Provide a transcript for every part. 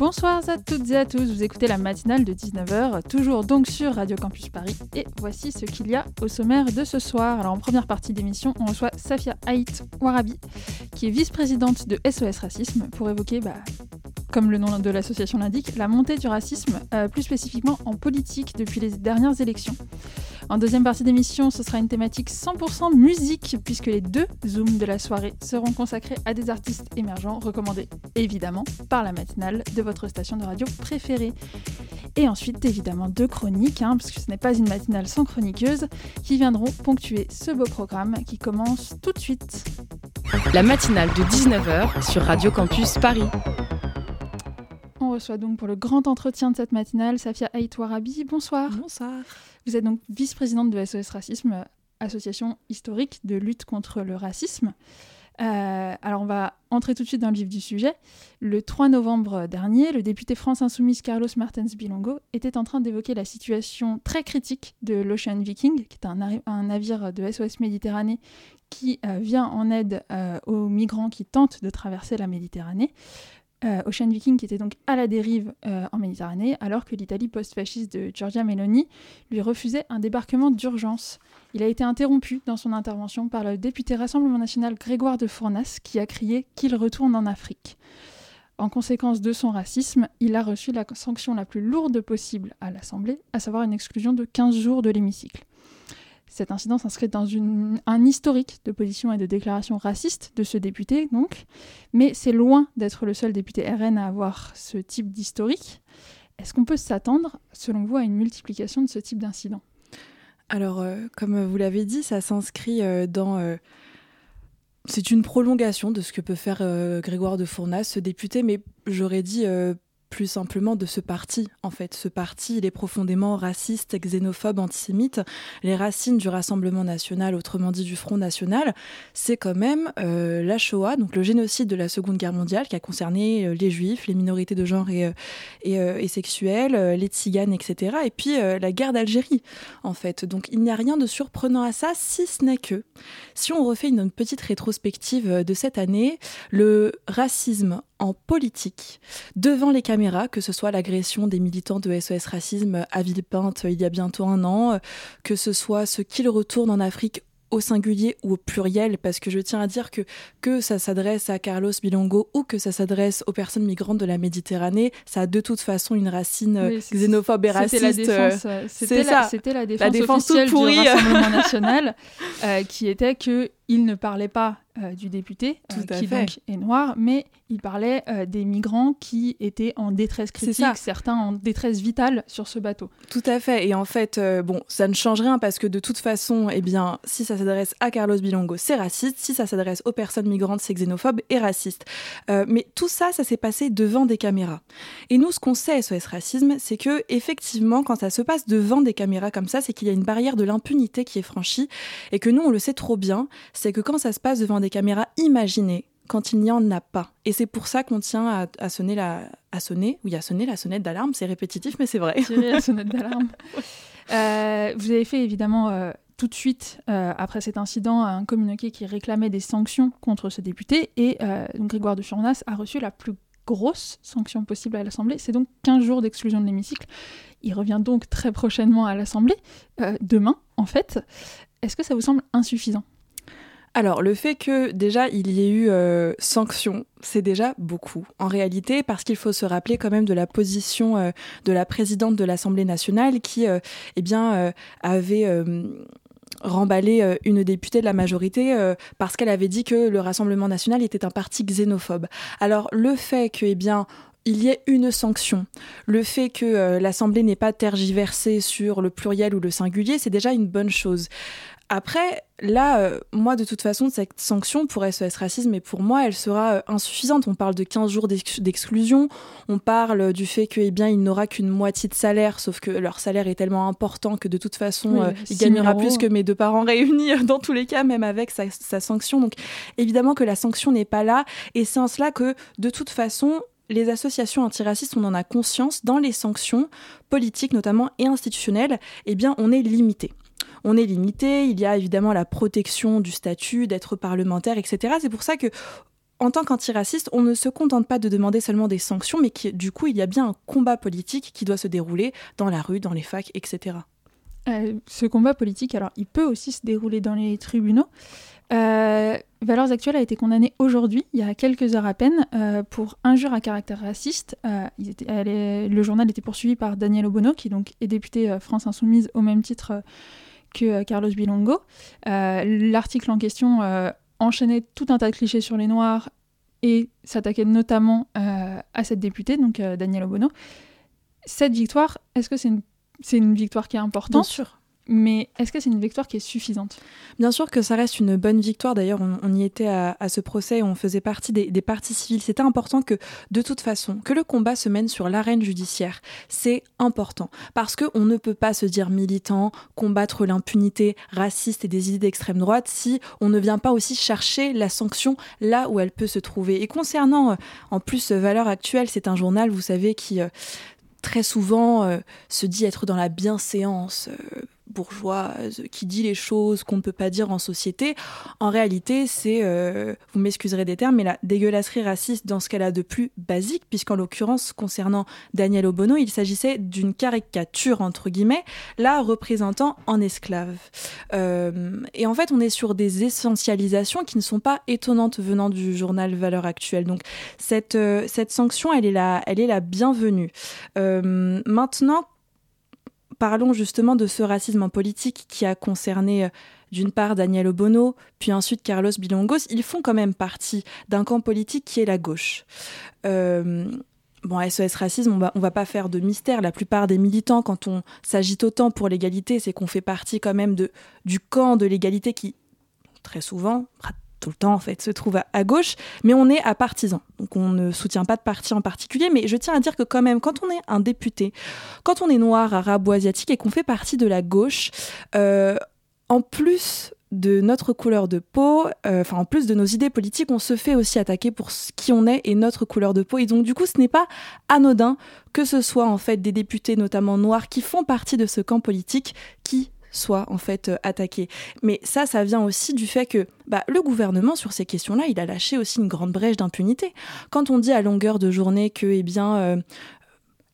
Bonsoir à toutes et à tous, vous écoutez la matinale de 19h, toujours donc sur Radio Campus Paris. Et voici ce qu'il y a au sommaire de ce soir. Alors en première partie d'émission, on reçoit Safia Haït Warabi, qui est vice-présidente de SOS Racisme, pour évoquer, bah, comme le nom de l'association l'indique, la montée du racisme, euh, plus spécifiquement en politique depuis les dernières élections. En deuxième partie d'émission, ce sera une thématique 100% musique, puisque les deux zooms de la soirée seront consacrés à des artistes émergents recommandés évidemment par la matinale de votre station de radio préférée. Et ensuite, évidemment, deux chroniques, hein, parce que ce n'est pas une matinale sans chroniqueuse, qui viendront ponctuer ce beau programme qui commence tout de suite. La matinale de 19h sur Radio Campus Paris. On reçoit donc pour le grand entretien de cette matinale Safia Aïtouarabi. Bonsoir. Bonsoir. Vous êtes donc vice-présidente de SOS Racisme, association historique de lutte contre le racisme. Euh, alors on va entrer tout de suite dans le vif du sujet. Le 3 novembre dernier, le député France Insoumise Carlos Martens Bilongo était en train d'évoquer la situation très critique de l'Ocean Viking, qui est un, navire de SOS Méditerranée qui euh, vient en aide euh, aux migrants qui tentent de traverser la Méditerranée. Euh, Ocean Viking qui était donc à la dérive euh, en Méditerranée, alors que l'Italie post-fasciste de Giorgia Meloni lui refusait un débarquement d'urgence. Il a été interrompu dans son intervention par le député Rassemblement national Grégoire de Fournas qui a crié qu'il retourne en Afrique. En conséquence de son racisme, il a reçu la sanction la plus lourde possible à l'Assemblée, à savoir une exclusion de 15 jours de l'hémicycle. Cet incident s'inscrit dans un historique de position et de déclaration raciste de ce député, donc, mais c'est loin d'être le seul député RN à avoir ce type d'historique. Est-ce qu'on peut s'attendre, selon vous, à une multiplication de ce type d'incident? Alors, euh, comme vous l'avez dit, ça s'inscrit euh, dans... Euh, c'est une prolongation de ce que peut faire Grégoire de Fournas, ce député, mais j'aurais dit plus simplement de ce parti. En fait, ce parti, il est profondément raciste, xénophobe, antisémite. Les racines du Rassemblement national, autrement dit du Front national, c'est quand même euh, la Shoah, donc le génocide de la Seconde Guerre mondiale qui a concerné euh, les Juifs, les minorités de genre et, euh, et, sexuelles, les Tziganes, etc. Et puis la guerre d'Algérie, en fait. Donc il n'y a rien de surprenant à ça, si ce n'est que, si on refait une petite rétrospective de cette année, le racisme en politique devant les caméras, que ce soit l'agression des militants de SOS Racisme à Villepinte il y a bientôt un an, que ce soit ce qu'ils retournent en Afrique au singulier ou au pluriel, parce que je tiens à dire que que ça s'adresse à Carlos Bilongo ou que ça s'adresse aux personnes migrantes de la Méditerranée, ça a de toute façon une racine xénophobe et raciste. C'était la, c'était la, défense, la défense officielle du Rassemblement national, euh, qui était que il ne parlait pas euh, du député, euh, qui donc est noir, mais il parlait euh, des migrants qui étaient en détresse critique, certains en détresse vitale sur ce bateau. Tout à fait. Et en fait, bon, ça ne change rien parce que de toute façon, eh bien, si ça s'adresse à Carlos Bilongo, c'est raciste. Si ça s'adresse aux personnes migrantes, c'est xénophobe et raciste. mais tout ça, ça s'est passé devant des caméras. Et nous, ce qu'on sait SOS Racisme, c'est que effectivement, quand ça se passe devant des caméras comme ça, c'est qu'il y a une barrière de l'impunité qui est franchie et que nous, on le sait trop bien, c'est que quand ça se passe devant des caméras imaginées quand il n'y en a pas. Et c'est pour ça qu'on tient à, sonner la, à sonner, oui, à sonner la sonnette d'alarme. C'est répétitif, mais c'est vrai. Tirer la sonnette d'alarme. Euh, vous avez fait évidemment euh, tout de suite, euh, après cet incident, un communiqué qui réclamait des sanctions contre ce député. Et Grégoire de Furnas a reçu la plus grosse sanction possible à l'Assemblée. C'est donc 15 jours d'exclusion de l'hémicycle. Il revient donc très prochainement à l'Assemblée, demain en fait. Est-ce que ça vous semble insuffisant? Alors, le fait que déjà il y ait eu euh, sanction, c'est déjà beaucoup en réalité, parce qu'il faut se rappeler quand même de la position euh, de la présidente de l'Assemblée nationale qui, euh, eh bien, avait remballé une députée de la majorité parce qu'elle avait dit que le Rassemblement national était un parti xénophobe. Alors, le fait que, eh bien, il y ait une sanction. Le fait que l'Assemblée n'ait pas tergiversé sur le pluriel ou le singulier, c'est déjà une bonne chose. Après, là, euh, moi, de toute façon, cette sanction pour SOS Racisme, et pour moi, elle sera euh, insuffisante. On parle de 15 jours d'exclusion, on parle du fait qu'il eh bien, il n'aura qu'une moitié de salaire, sauf que leur salaire est tellement important que de toute façon, euh, il gagnera plus que mes deux parents réunis, dans tous les cas, même avec sa, sa sanction. Donc, évidemment que la sanction n'est pas là, et c'est en cela que, de toute façon, les associations antiracistes, on en a conscience, dans les sanctions politiques notamment et institutionnelles, eh bien, on est limité on est limité. Il y a évidemment la protection du statut, d'être parlementaire, etc. C'est pour ça que en tant qu'antiraciste, on ne se contente pas de demander seulement des sanctions, mais du coup, il y a bien un combat politique qui doit se dérouler dans la rue, dans les facs, etc. Euh, ce combat politique, alors, il peut aussi se dérouler dans les tribunaux. Euh, Valeurs Actuelles a été condamné aujourd'hui, il y a quelques heures à peine, euh, pour injure à caractère raciste. le journal était poursuivi par Daniel Obono, qui donc est député France Insoumise au même titre que euh, Carlos Bilongo. Euh, l'article en question euh, enchaînait tout un tas de clichés sur les Noirs et s'attaquait notamment à cette députée, donc Danielle Obono. Cette victoire, est-ce que c'est une, une victoire qui est importante? Bien sûr. Mais est-ce que c'est une victoire qui est suffisante? Bien sûr que ça reste une bonne victoire. D'ailleurs, on, y était à, ce procès, on faisait partie des, des parties civiles. C'était important que, de toute façon, que le combat se mène sur l'arène judiciaire. C'est important parce qu'on ne peut pas se dire militant, combattre l'impunité raciste et des idées d'extrême droite si on ne vient pas aussi chercher la sanction là où elle peut se trouver. Et concernant, euh, en plus, Valeurs Actuelles, c'est un journal, vous savez, qui euh, très souvent euh, se dit être dans la bienséance bourgeoise qui dit les choses qu'on ne peut pas dire en société. En réalité, c'est, euh, vous m'excuserez des termes, mais la dégueulasserie raciste dans ce qu'elle a de plus basique, puisqu'en l'occurrence, concernant Daniel Obono, il s'agissait d'une caricature, entre guillemets, la représentant en esclave. Euh, et en fait, on est sur des essentialisations qui ne sont pas étonnantes venant du journal Valeurs Actuelles. Donc, cette, euh, cette sanction, elle est la, elle est la bienvenue. maintenant, parlons justement de ce racisme en politique qui a concerné euh, d'une part Daniel Obono, puis ensuite Carlos Bilongos. Ils font quand même partie d'un camp politique qui est la gauche. Euh, bon, SOS Racisme, on va, va pas faire de mystère. La plupart des militants, quand on s'agite autant pour l'égalité, c'est qu'on fait partie quand même de, du camp de l'égalité qui, très souvent, tout le temps en fait, se trouve à, gauche, mais on est à partisan. Donc on ne soutient pas de parti en particulier, mais je tiens à dire que quand même, quand on est un député, quand on est noir, arabe ou asiatique et qu'on fait partie de la gauche, euh, en plus de notre couleur de peau, euh, enfin en plus de nos idées politiques, on se fait aussi attaquer pour qui on est et notre couleur de peau. Et donc du coup, ce n'est pas anodin que ce soit en fait des députés, notamment noirs, qui font partie de ce camp politique, qui soit en fait euh, attaqué. Mais ça, ça vient aussi du fait que bah, le gouvernement sur ces questions-là, il a lâché aussi une grande brèche d'impunité. Quand on dit à longueur de journée que, eh bien, euh,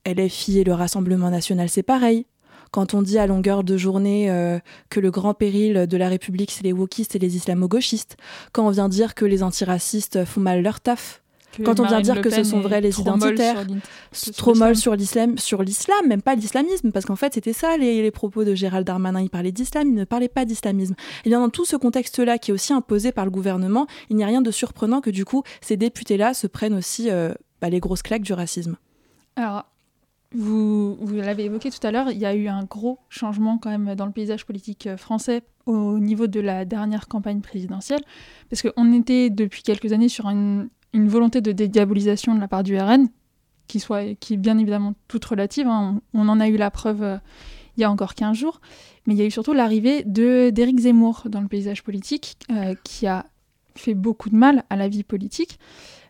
LFI et le Rassemblement national, c'est pareil. Quand on dit à longueur de journée euh, que le grand péril de la République, c'est les wokistes et les islamo-gauchistes, quand on vient dire que les antiracistes font mal leur taf, quand on vient dire que ce sont vrais les identitaires, trop molle sur l'islam, sur l'islam, même pas l'islamisme, parce qu'en fait c'était ça les, propos de Gérald Darmanin. Il parlait d'islam, il ne parlait pas d'islamisme. Et bien dans tout ce contexte-là, qui est aussi imposé par le gouvernement, il n'y a rien de surprenant que du coup ces députés-là se prennent aussi euh, bah, les grosses claques du racisme. Alors. Vous, vous l'avez évoqué tout à l'heure, il y a eu un gros changement quand même dans le paysage politique euh, français au niveau de la dernière campagne présidentielle, parce qu'on était depuis quelques années sur une, une volonté de dédiabolisation de la part du RN, qui, soit, qui est bien évidemment toute relative. Hein. On, en a eu la preuve euh, il y a encore 15 jours. Mais il y a eu surtout l'arrivée d'Éric Zemmour dans le paysage politique, euh, qui a fait beaucoup de mal à la vie politique.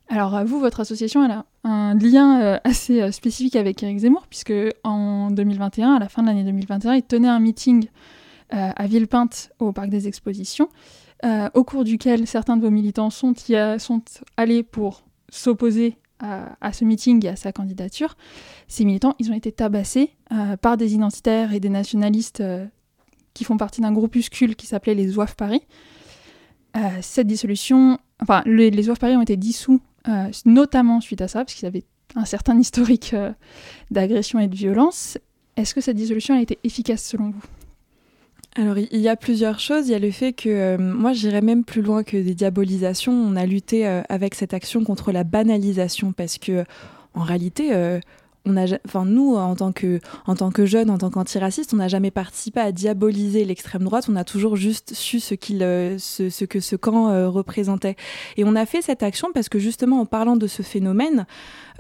Alors, vous, votre association, elle a un lien euh, assez spécifique avec Éric Zemmour, puisque en 2021, à la fin de l'année 2021, il tenait un meeting à Villepinte au Parc des Expositions. Euh, au cours duquel certains de vos militants sont, sont allés pour s'opposer à, ce meeting et à sa candidature. Ces militants, ils ont été tabassés euh, par des identitaires et des nationalistes euh, qui font partie d'un groupuscule qui s'appelait les Zouaves Paris. cette dissolution, enfin, les, les Paris ont été dissous notamment suite à ça, parce qu'ils avaient un certain historique d'agression et de violence. Est-ce que cette dissolution a été efficace selon vous? Alors, il y a plusieurs choses. Il y a le fait que euh, moi, j'irais même plus loin que des diabolisations. On a lutté euh, avec cette action contre la banalisation parce que, en réalité, euh, on a, enfin nous en tant que en tant que jeunes, en tant qu'antiracistes, on n'a jamais participé à diaboliser l'extrême droite. On a toujours juste su ce qu'il, ce, que ce camp représentait. Et on a fait cette action parce que justement en parlant de ce phénomène,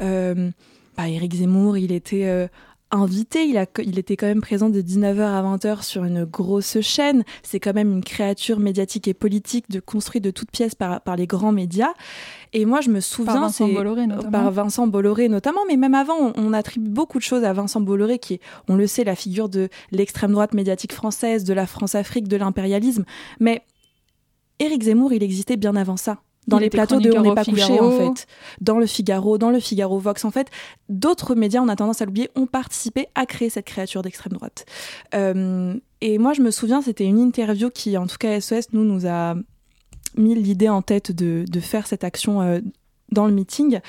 bah, Éric Zemmour, il était invité. Il, a, il était quand même présent de 19h à 20h sur une grosse chaîne. C'est quand même une créature médiatique et politique de construite de toutes pièces par, par les grands médias. Et moi, je me souviens, par Vincent Bolloré notamment. Par Vincent Bolloré notamment, mais même avant, on, attribue beaucoup de choses à Vincent Bolloré, qui est, on le sait, la figure de l'extrême droite médiatique française, de la France-Afrique, de l'impérialisme. Mais Éric Zemmour, il existait bien avant ça dans les plateaux de On n'est pas couché en fait, dans le Figaro, dans le Figaro Vox en fait, d'autres médias, on a tendance à l'oublier, ont participé à créer cette créature d'extrême droite. Euh, et moi je me souviens, c'était une interview qui, en tout cas SOS, nous nous a mis l'idée en tête de, de, faire cette action euh, dans le meeting.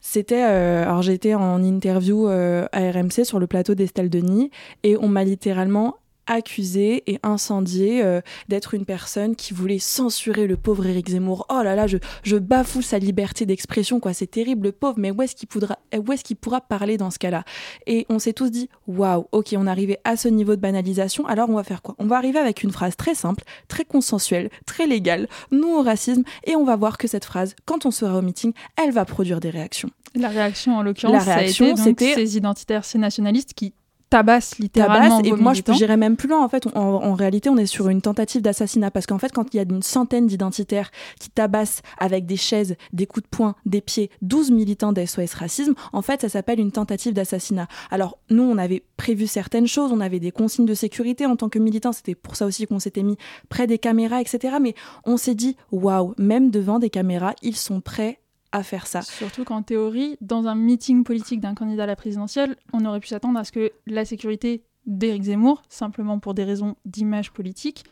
C'était, euh, alors j'étais en interview à RMC sur le plateau d'Estelle Denis et on m'a littéralement accusé et incendié euh, d'être une personne qui voulait censurer le pauvre Éric Zemmour. Oh là là, je, je bafoue sa liberté d'expression, quoi. C'est terrible, le pauvre, mais où est-ce qu'il pourra, où est-ce qu'il pourra parler dans ce cas-là? Et on s'est tous dit, waouh, ok, on est arrivé à ce niveau de banalisation, alors on va faire quoi? On va arriver avec une phrase très simple, très consensuelle, très légale, non au racisme, et on va voir que cette phrase, quand on sera au meeting, elle va produire des réactions. La réaction, en l'occurrence, c'était ces identitaires, ces nationalistes qui tabasse littéralement et moi je j'irais même plus loin en fait. En, réalité on est sur une tentative d'assassinat parce qu'en fait quand il y a une centaine d'identitaires qui tabassent avec des chaises des coups de poing des pieds 12 militants d'SOS racisme en fait ça s'appelle une tentative d'assassinat. Alors nous on avait prévu certaines choses on avait des consignes de sécurité en tant que militants c'était pour ça aussi qu'on s'était mis près des caméras etc mais on s'est dit waouh même devant des caméras ils sont prêts à faire ça. Surtout qu'en théorie, dans un meeting politique d'un candidat à la présidentielle, on aurait pu s'attendre à ce que la sécurité d'Éric Zemmour, simplement pour des raisons d'image politique,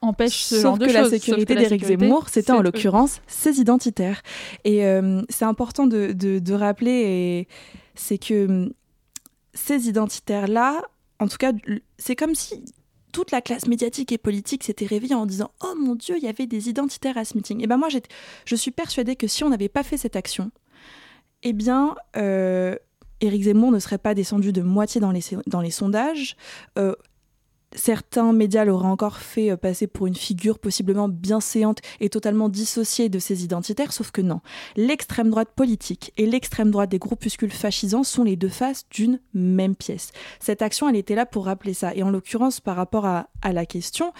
empêche ce genre de que. La sécurité d'Éric Zemmour, c'était en l'occurrence ses identitaires. Et euh, c'est important de, de, rappeler, c'est que hum, ces identitaires-là, en tout cas, c'est comme si toute la classe médiatique et politique s'était réveillée en disant Oh mon Dieu, il y avait des identitaires à ce meeting. Et ben moi, je suis persuadée que si on n'avait pas fait cette action, eh bien, euh, Éric Zemmour ne serait pas descendu de moitié dans les, dans les sondages. Euh, Certains médias l'auraient encore fait euh, passer pour une figure possiblement bien séante et totalement dissociée de ses identitaires, sauf que non. L'extrême droite politique et l'extrême droite des groupuscules fascisants sont les deux faces d'une même pièce. Cette action, elle était là pour rappeler ça. Et en l'occurrence, par rapport à, la question,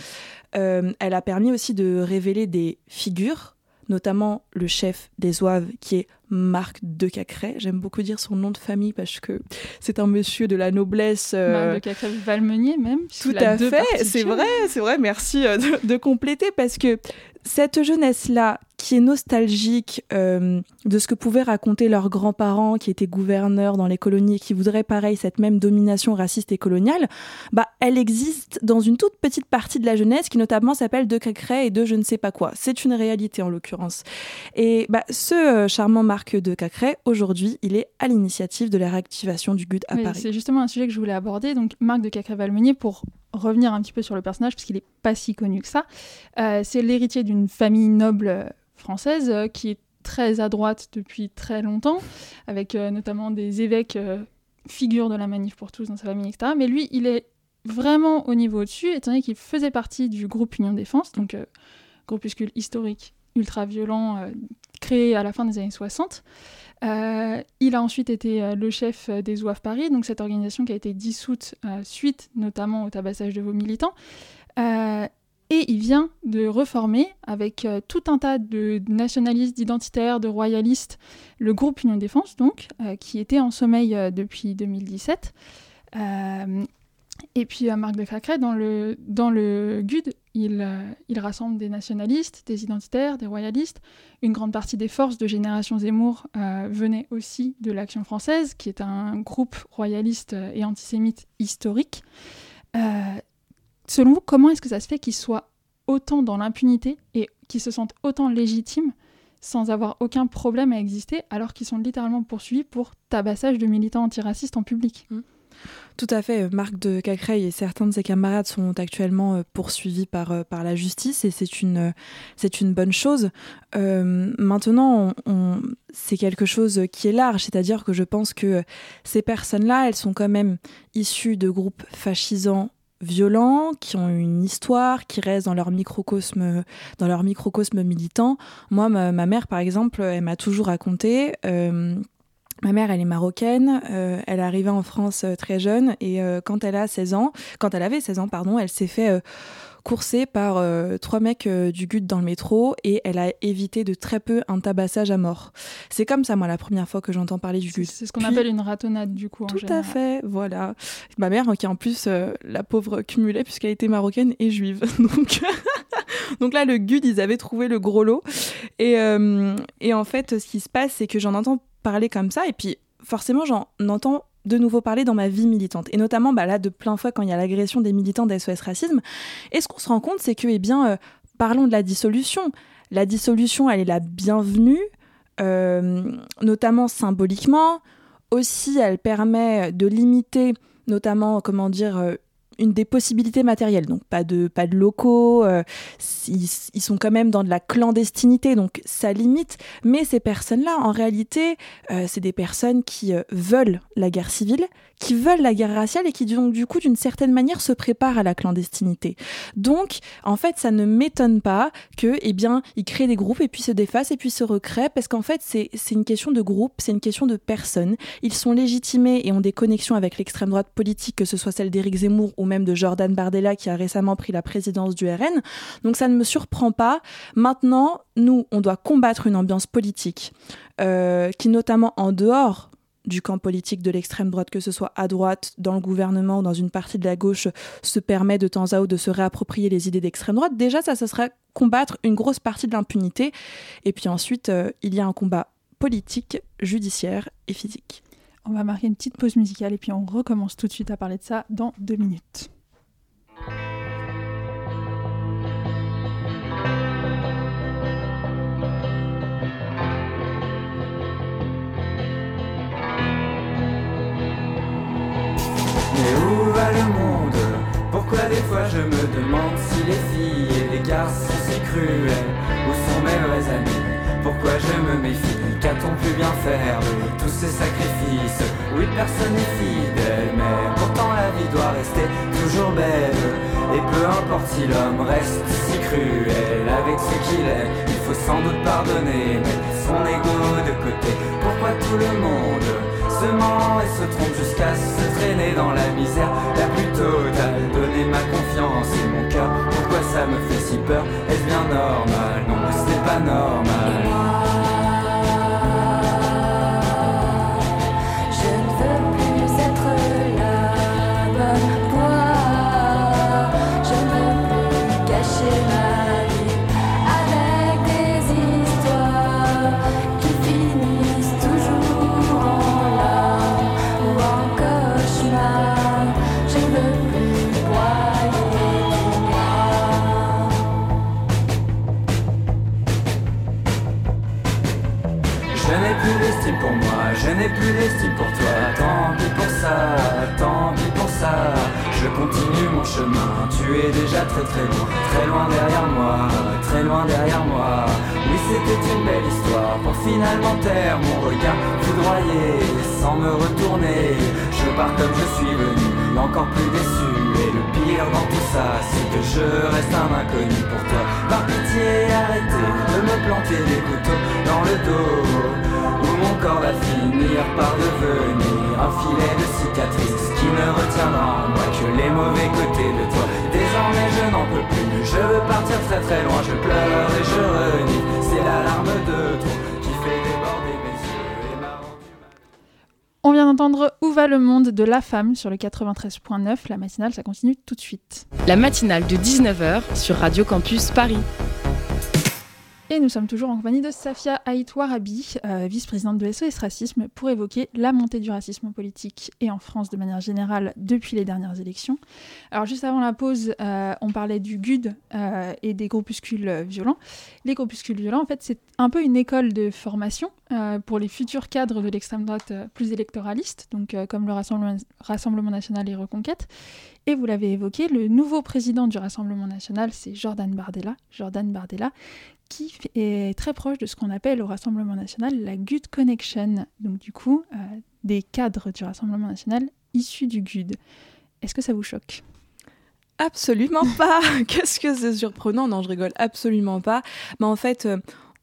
euh, elle a permis aussi de révéler des figures notamment le chef des Oeuvres qui est Marc de Cacré. J'aime beaucoup dire son nom de famille parce que c'est un monsieur de la noblesse. Euh, Marc de Cacré Valmenier même. Tout à fait, c'est vrai, c'est vrai. Merci euh, de, compléter parce que cette jeunesse-là, qui est nostalgique euh, de ce que pouvaient raconter leurs grands-parents qui étaient gouverneurs dans les colonies et qui voudraient pareil cette même domination raciste et coloniale, bah elle existe dans une toute petite partie de la jeunesse qui notamment s'appelle de Cacré et de je ne sais pas quoi. C'est une réalité en l'occurrence. Et bah, ce euh, charmant Marc de Cacré, aujourd'hui, il est à l'initiative de la réactivation du GUD à Paris. C'est justement un sujet que je voulais aborder. Donc Marc de Cacré-Valmenier, pour revenir un petit peu sur le personnage, parce qu'il n'est pas si connu que ça, euh, c'est l'héritier d'une famille noble française euh, qui est très à droite depuis très longtemps, avec euh, notamment des évêques figures de la manif pour tous dans sa famille, etc. Mais lui, il est vraiment au niveau au-dessus, étant donné qu'il faisait partie du groupe Union Défense, donc groupuscule historique ultra-violent créé à la fin des années 60. Euh, il a ensuite été euh, le chef des OAF Paris, donc cette organisation qui a été dissoute euh, suite notamment au tabassage de vos militants. et il vient de reformer avec tout un tas de nationalistes, d'identitaires, de royalistes, le groupe Union Défense, donc, qui était en sommeil depuis 2017. Et puis Marc de Cacré, dans le, GUD, il, il, rassemble des nationalistes, des identitaires, des royalistes. Une grande partie des forces de Génération Zemmour euh, venaient aussi de l'Action française, qui est un groupe royaliste et antisémite historique. Euh, selon vous, comment est-ce que ça se fait qu'ils soient autant dans l'impunité et qu'ils se sentent autant légitimes sans avoir aucun problème à exister, alors qu'ils sont littéralement poursuivis pour tabassage de militants antiracistes en public? Mmh. Tout à fait. Marc de Cacreil et certains de ses camarades sont actuellement poursuivis par, par la justice et c'est une, une bonne chose. maintenant, c'est quelque chose qui est large, c'est-à-dire que je pense que ces personnes-là, elles sont quand même issues de groupes fascisants violents, qui ont une histoire, qui restent dans leur microcosme, dans leur microcosme militant. Moi, ma, mère, par exemple, elle m'a toujours raconté. Euh, ma mère, elle est marocaine, euh, elle est arrivée en France euh, très jeune et quand elle a 16 ans, quand elle avait 16 ans, pardon, elle s'est fait coursée par euh, trois mecs euh, du GUT dans le métro et elle a évité de très peu un tabassage à mort. C'est comme ça, moi, la première fois que j'entends parler du GUT. C'est ce qu'on appelle une ratonnade, du coup. Tout à fait, voilà. Ma mère, qui en plus, euh, la pauvre cumulée, puisqu'elle était marocaine et juive. Donc, Donc là, le GUD, ils avaient trouvé le gros lot. Et, et en fait, ce qui se passe, c'est que j'en entends parler comme ça, et puis forcément, j'en entends de nouveau parler dans ma vie militante. Et notamment, bah, là, de plein fois, quand il y a l'agression des militants d'SOS Racisme. Et ce qu'on se rend compte, c'est que, eh bien, euh, parlons de la dissolution. La dissolution, elle est la bienvenue, euh, notamment symboliquement. Aussi, elle permet de limiter, notamment, comment dire, euh, une des possibilités matérielles. Donc pas de, pas de locaux, euh, ils, sont quand même dans de la clandestinité, donc ça limite. Mais ces personnes-là, en réalité, euh, c'est des personnes qui euh, veulent la guerre civile, qui veulent la guerre raciale et qui donc du coup d'une certaine manière se préparent à la clandestinité. Donc en fait ça ne m'étonne pas que eh bien ils créent des groupes et puis se défacent et puis se recréent parce qu'en fait c'est une question de groupe, c'est une question de personnes. Ils sont légitimés et ont des connexions avec l'extrême droite politique, que ce soit celle d'Éric Zemmour ou même de Jordan Bardella qui a récemment pris la présidence du RN. Donc ça ne me surprend pas. Maintenant, nous, on doit combattre une ambiance politique euh, qui notamment en dehors du camp politique de l'extrême droite, que ce soit à droite, dans le gouvernement ou dans une partie de la gauche, se permet de temps à autre de se réapproprier les idées d'extrême droite, déjà ça, ce serait combattre une grosse partie de l'impunité. Et puis ensuite, euh, il y a un combat politique, judiciaire et physique. On va marquer une petite pause musicale et puis on recommence tout de suite à parler de ça dans deux minutes. le monde? Pourquoi des fois je me demande si les filles et les garçons si cruels Où sont mes vrais amis Pourquoi je me méfie? Qu'a-t-on pu bien faire de tous ces sacrifices Oui personne n'est fidèle Mais pourtant la vie doit rester toujours belle Et peu importe si l'homme reste si cruel Avec ce qu'il est Il faut sans doute pardonner Mettre son ego de côté Pourquoi tout le monde se ment et se trompe jusqu'à se traîner dans la misère la plus totale. Donner ma confiance et mon cœur, pourquoi ça me fait si peur Est-ce bien normal Non, ce n'est pas normal. Je continue mon chemin, tu es déjà très très loin, très loin derrière moi, très loin derrière moi. Oui, c'était une belle histoire pour finalement taire mon regard foudroyé, sans me retourner. Je pars comme je suis venu, encore plus déçu. Et le pire dans tout ça, c'est que je reste un inconnu pour toi. Par pitié, arrêtez de me planter des couteaux dans le dos mon corps va finir par devenir un filet de cicatrices qui ne retiendra en moi que les mauvais côtés de toi. Désormais je n'en peux plus, je veux partir très très loin, je pleure et je renie. C'est l'alarme de toi qui fait déborder mes yeux et ma On vient d'entendre Où va le monde de La Femme sur le 93.9. La matinale, ça continue tout de suite. La matinale de 19h sur Radio Campus Paris. Et nous sommes toujours en compagnie de Safia Aïtoirabi, euh, vice-présidente de SOS Racisme, pour évoquer la montée du racisme en politique et en France de manière générale depuis les dernières élections. Alors juste avant la pause, euh, on parlait du GUD euh, et des groupuscules violents. Les groupuscules violents, en fait, c'est un peu une école de formation pour les futurs cadres de l'extrême droite plus électoraliste, donc comme le Rassemblement, Rassemblement national et Reconquête. Et vous l'avez évoqué, le nouveau président du Rassemblement national, c'est Jordan Bardella. Jordan Bardella, qui est très proche de ce qu'on appelle au Rassemblement national la GUD Connection. Donc du coup, euh, des cadres du Rassemblement national issus du GUD. Est-ce que ça vous choque? Absolument pas Qu'est-ce que c'est surprenant? Non, je rigole absolument pas. Mais en fait, euh,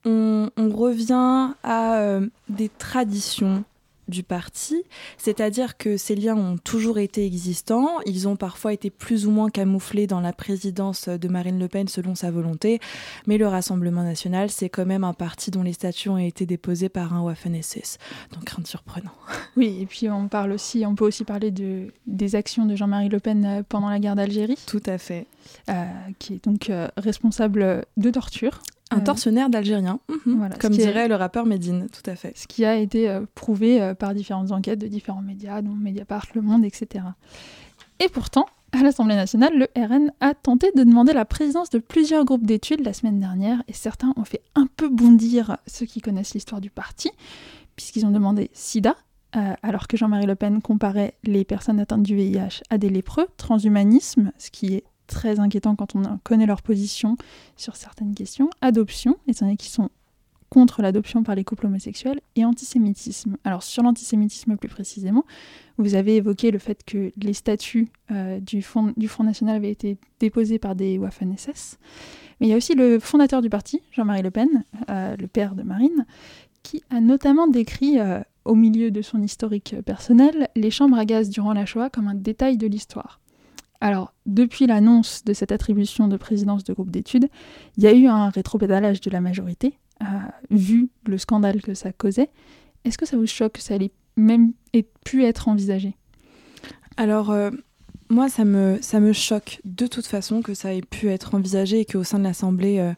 on, revient à euh, des traditions du parti, c'est-à-dire que ces liens ont toujours été existants, ils ont parfois été plus ou moins camouflés dans la présidence de Marine Le Pen selon sa volonté, mais le Rassemblement national, c'est quand même un parti dont les statuts ont été déposés par un Waffen-SS, donc rien de surprenant. Oui, et puis on parle aussi, on peut aussi parler de, des actions de Jean-Marie Le Pen euh, pendant la guerre d'Algérie. Tout à fait. Euh, qui est donc euh, responsable de torture. Un tortionnaire d'Algériens, mhm. comme dirait le rappeur Medine, tout à fait. Ce qui a été euh, prouvé euh, par différentes enquêtes de différents médias, dont Mediapart, Le Monde, etc. Et pourtant, à l'Assemblée nationale, le RN a tenté de demander la présidence de plusieurs groupes d'études la semaine dernière, et certains ont fait un peu bondir ceux qui connaissent l'histoire du parti, puisqu'ils ont demandé SIDA, euh, alors que Jean-Marie Le Pen comparait les personnes atteintes du VIH à des lépreux, transhumanisme, ce qui est très inquiétant quand on connaît leur position sur certaines questions, adoption, étant donné qu'ils sont contre l'adoption par les couples homosexuels, et antisémitisme. Alors sur l'antisémitisme plus précisément, vous avez évoqué le fait que les statuts euh, du, Front, National avaient été déposés par des Waffen-SS, mais il y a aussi le fondateur du parti, Jean-Marie Le Pen, euh, le père de Marine, qui a notamment décrit, euh, au milieu de son historique personnel, les chambres à gaz durant la Shoah comme un détail de l'histoire. Alors, depuis l'annonce de cette attribution de présidence de groupe d'études, il y a eu un rétropédalage de la majorité, euh, vu le scandale que ça causait. Est-ce que ça vous choque que ça ait même pu être envisagé Alors, euh, moi, ça me, choque de toute façon que ça ait pu être envisagé et qu'au sein de l'Assemblée, euh,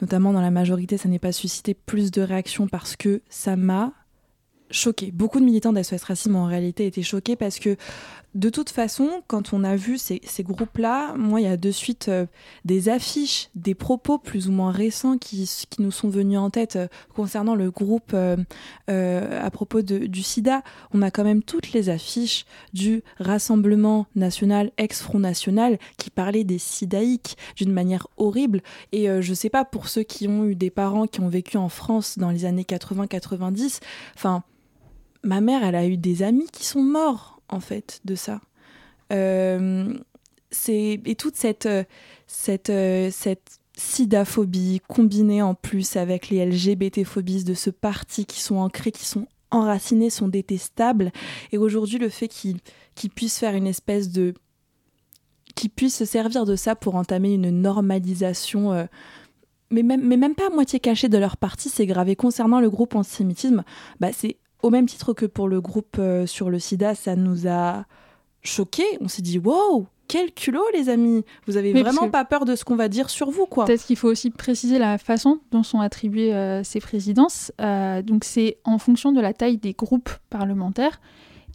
notamment dans la majorité, ça n'ait pas suscité plus de réactions parce que ça m'a choqué. Beaucoup de militants d'SOS Racisme en réalité étaient choqués parce que de toute façon, quand on a vu ces, groupes-là, moi, il y a de suite euh, des affiches, des propos plus ou moins récents qui, nous sont venus en tête euh, concernant le groupe euh, à propos du sida. On a quand même toutes les affiches du Rassemblement national, ex-Front national, qui parlaient des sidaïques d'une manière horrible. Et je ne sais pas, pour ceux qui ont eu des parents qui ont vécu en France dans les années 80-90, enfin, ma mère, elle a eu des amis qui sont morts en fait de ça. Euh, et toute cette euh, cette euh, cette sidaphobie combinée en plus avec les LGBT-phobies de ce parti qui sont ancrés, qui sont enracinés, sont détestables. Et aujourd'hui, le fait qu'ils qu puissent faire une espèce de qui puissent se servir de ça pour entamer une normalisation mais même, mais même pas à moitié cachée de leur parti, c'est gravé concernant le groupe antisémitisme, bah c'est au même titre que pour le groupe euh, sur le sida, ça nous a choqués. On s'est dit, wow, quel culot, les amis Vous avez vraiment pas peur de ce qu'on va dire sur vous, quoi Peut-être qu'il faut aussi préciser la façon dont sont attribuées euh, ces présidences. Euh, donc, c'est en fonction de la taille des groupes parlementaires.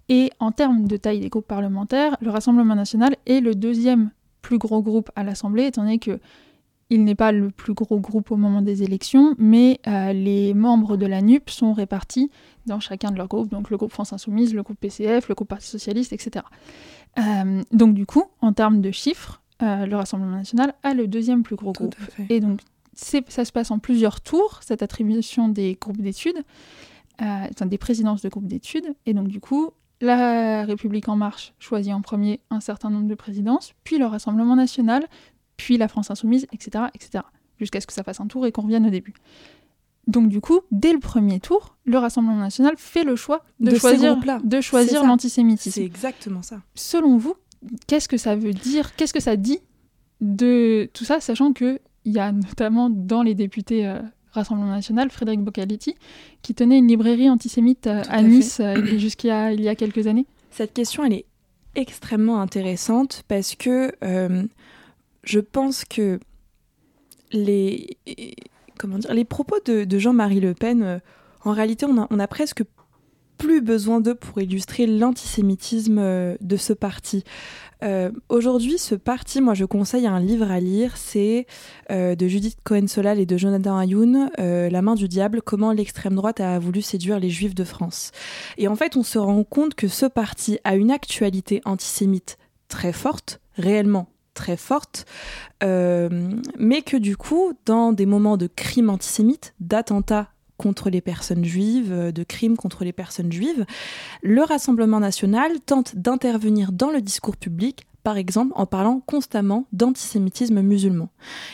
Et en termes de taille des groupes parlementaires, le Rassemblement national est le deuxième plus gros groupe à l'Assemblée, étant donné que il n'est pas le plus gros groupe au moment des élections, mais les membres de la NUP sont répartis dans chacun de leurs groupes, donc le groupe France Insoumise, le groupe PCF, le groupe Parti Socialiste, etc. Euh, donc du coup, en termes de chiffres, euh, le Rassemblement National a le deuxième plus gros groupe. Et donc ça se passe en plusieurs tours, cette attribution des groupes d'études, euh, enfin des présidences de groupes d'études, et donc du coup, la République en marche choisit en premier un certain nombre de présidences, puis le Rassemblement national, puis la France insoumise, etc., etc., jusqu'à ce que ça fasse un tour et qu'on revienne au début. Donc du coup, dès le premier tour, le Rassemblement national fait le choix de, choisir, de choisir l'antisémitisme. C'est exactement ça. Selon vous, qu'est-ce que ça veut dire Qu'est-ce que ça dit de tout ça, sachant qu'il y a notamment dans les députés euh, Rassemblement national, Frédéric Boccaletti, qui tenait une librairie antisémite euh, à, Nice euh, jusqu'à il y a quelques années Cette question, elle est extrêmement intéressante parce que je pense que les propos de, Jean-Marie Le Pen, en réalité, on a, presque plus besoin d'eux pour illustrer l'antisémitisme de ce parti. Euh, aujourd'hui, ce parti, moi je conseille un livre à lire, c'est euh, de Judith Cohen-Solal et de Jonathan Ayoun, euh, La main du diable, comment l'extrême droite a voulu séduire les juifs de France. Et en fait, on se rend compte que ce parti a une actualité antisémite très forte, réellement très forte, mais que du coup, dans des moments de crimes antisémites, d'attentats contre les personnes juives, euh, de crimes contre les personnes juives, le Rassemblement national tente d'intervenir dans le discours public par exemple en parlant constamment d'antisémitisme musulman.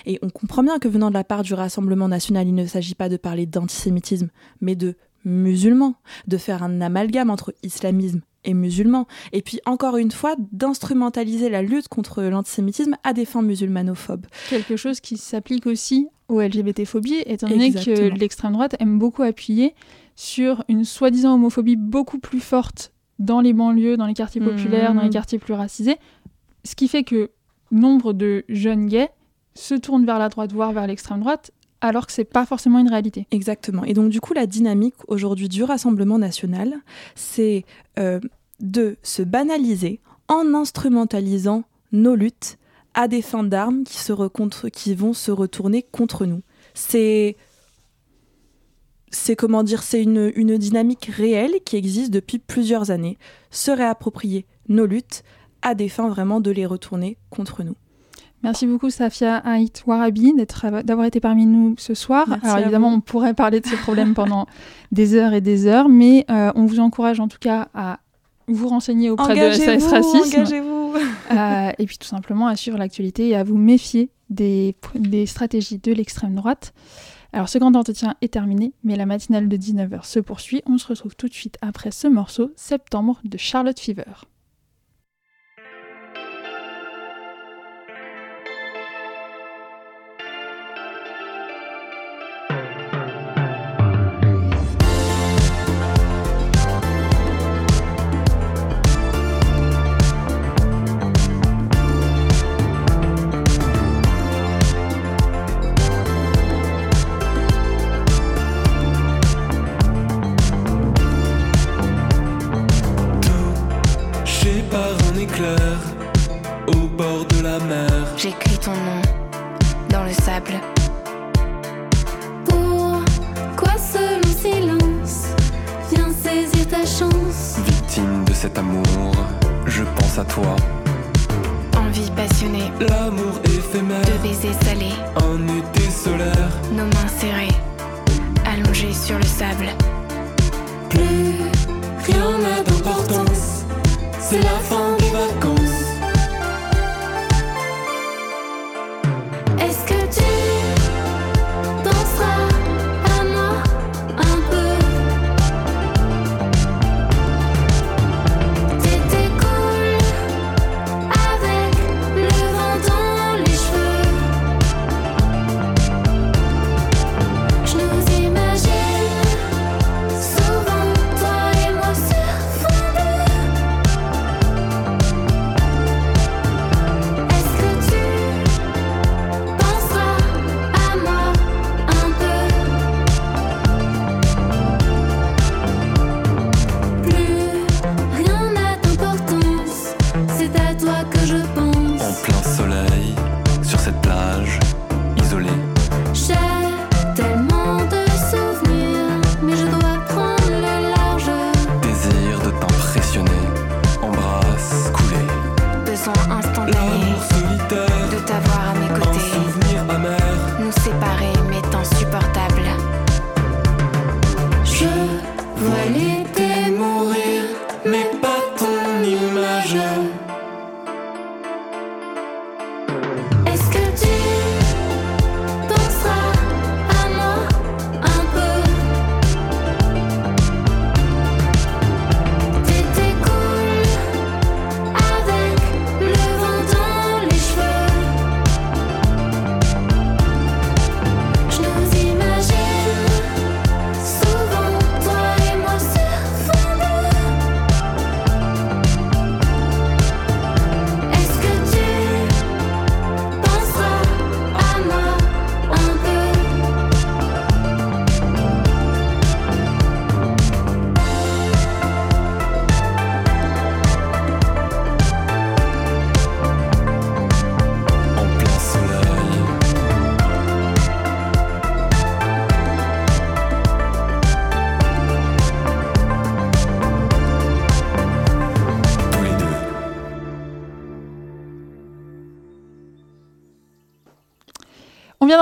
Et on comprend bien que venant de la part du Rassemblement national, il ne s'agit pas de parler d'antisémitisme, mais de musulman, de faire un amalgame entre islamisme et musulman. Et puis, encore une fois, d'instrumentaliser la lutte contre l'antisémitisme à des fins musulmanophobes. Quelque chose qui s'applique aussi aux LGBT-phobies, étant donné que l'extrême droite aime beaucoup appuyer sur une soi-disant homophobie beaucoup plus forte dans les banlieues, dans les quartiers populaires, dans les quartiers plus racisés, ce qui fait que nombre de jeunes gays se tournent vers la droite, voire vers l'extrême droite, alors que c'est pas forcément une réalité. Exactement. Et donc du coup, la dynamique aujourd'hui du Rassemblement national, c'est euh, de se banaliser en instrumentalisant nos luttes à des fins d'armes qui, qui vont se retourner contre nous. C'est c'est comment dire, c'est une, une, dynamique réelle qui existe depuis plusieurs années. Se réapproprier nos luttes à des fins vraiment de les retourner contre nous. Merci beaucoup Safia Haït Warabi d'avoir été parmi nous ce soir. Alors évidemment, on pourrait parler de ces problèmes pendant des heures et des heures, mais euh, on vous encourage en tout cas à vous renseigner auprès de SAS Racisme. Engagez-vous euh, Et puis tout simplement à suivre l'actualité et à vous méfier des, des stratégies de l'extrême droite. Alors ce grand entretien est terminé, mais la matinale de 19h se poursuit. On se retrouve tout de suite après ce morceau, Septembre de Charlotte Fever.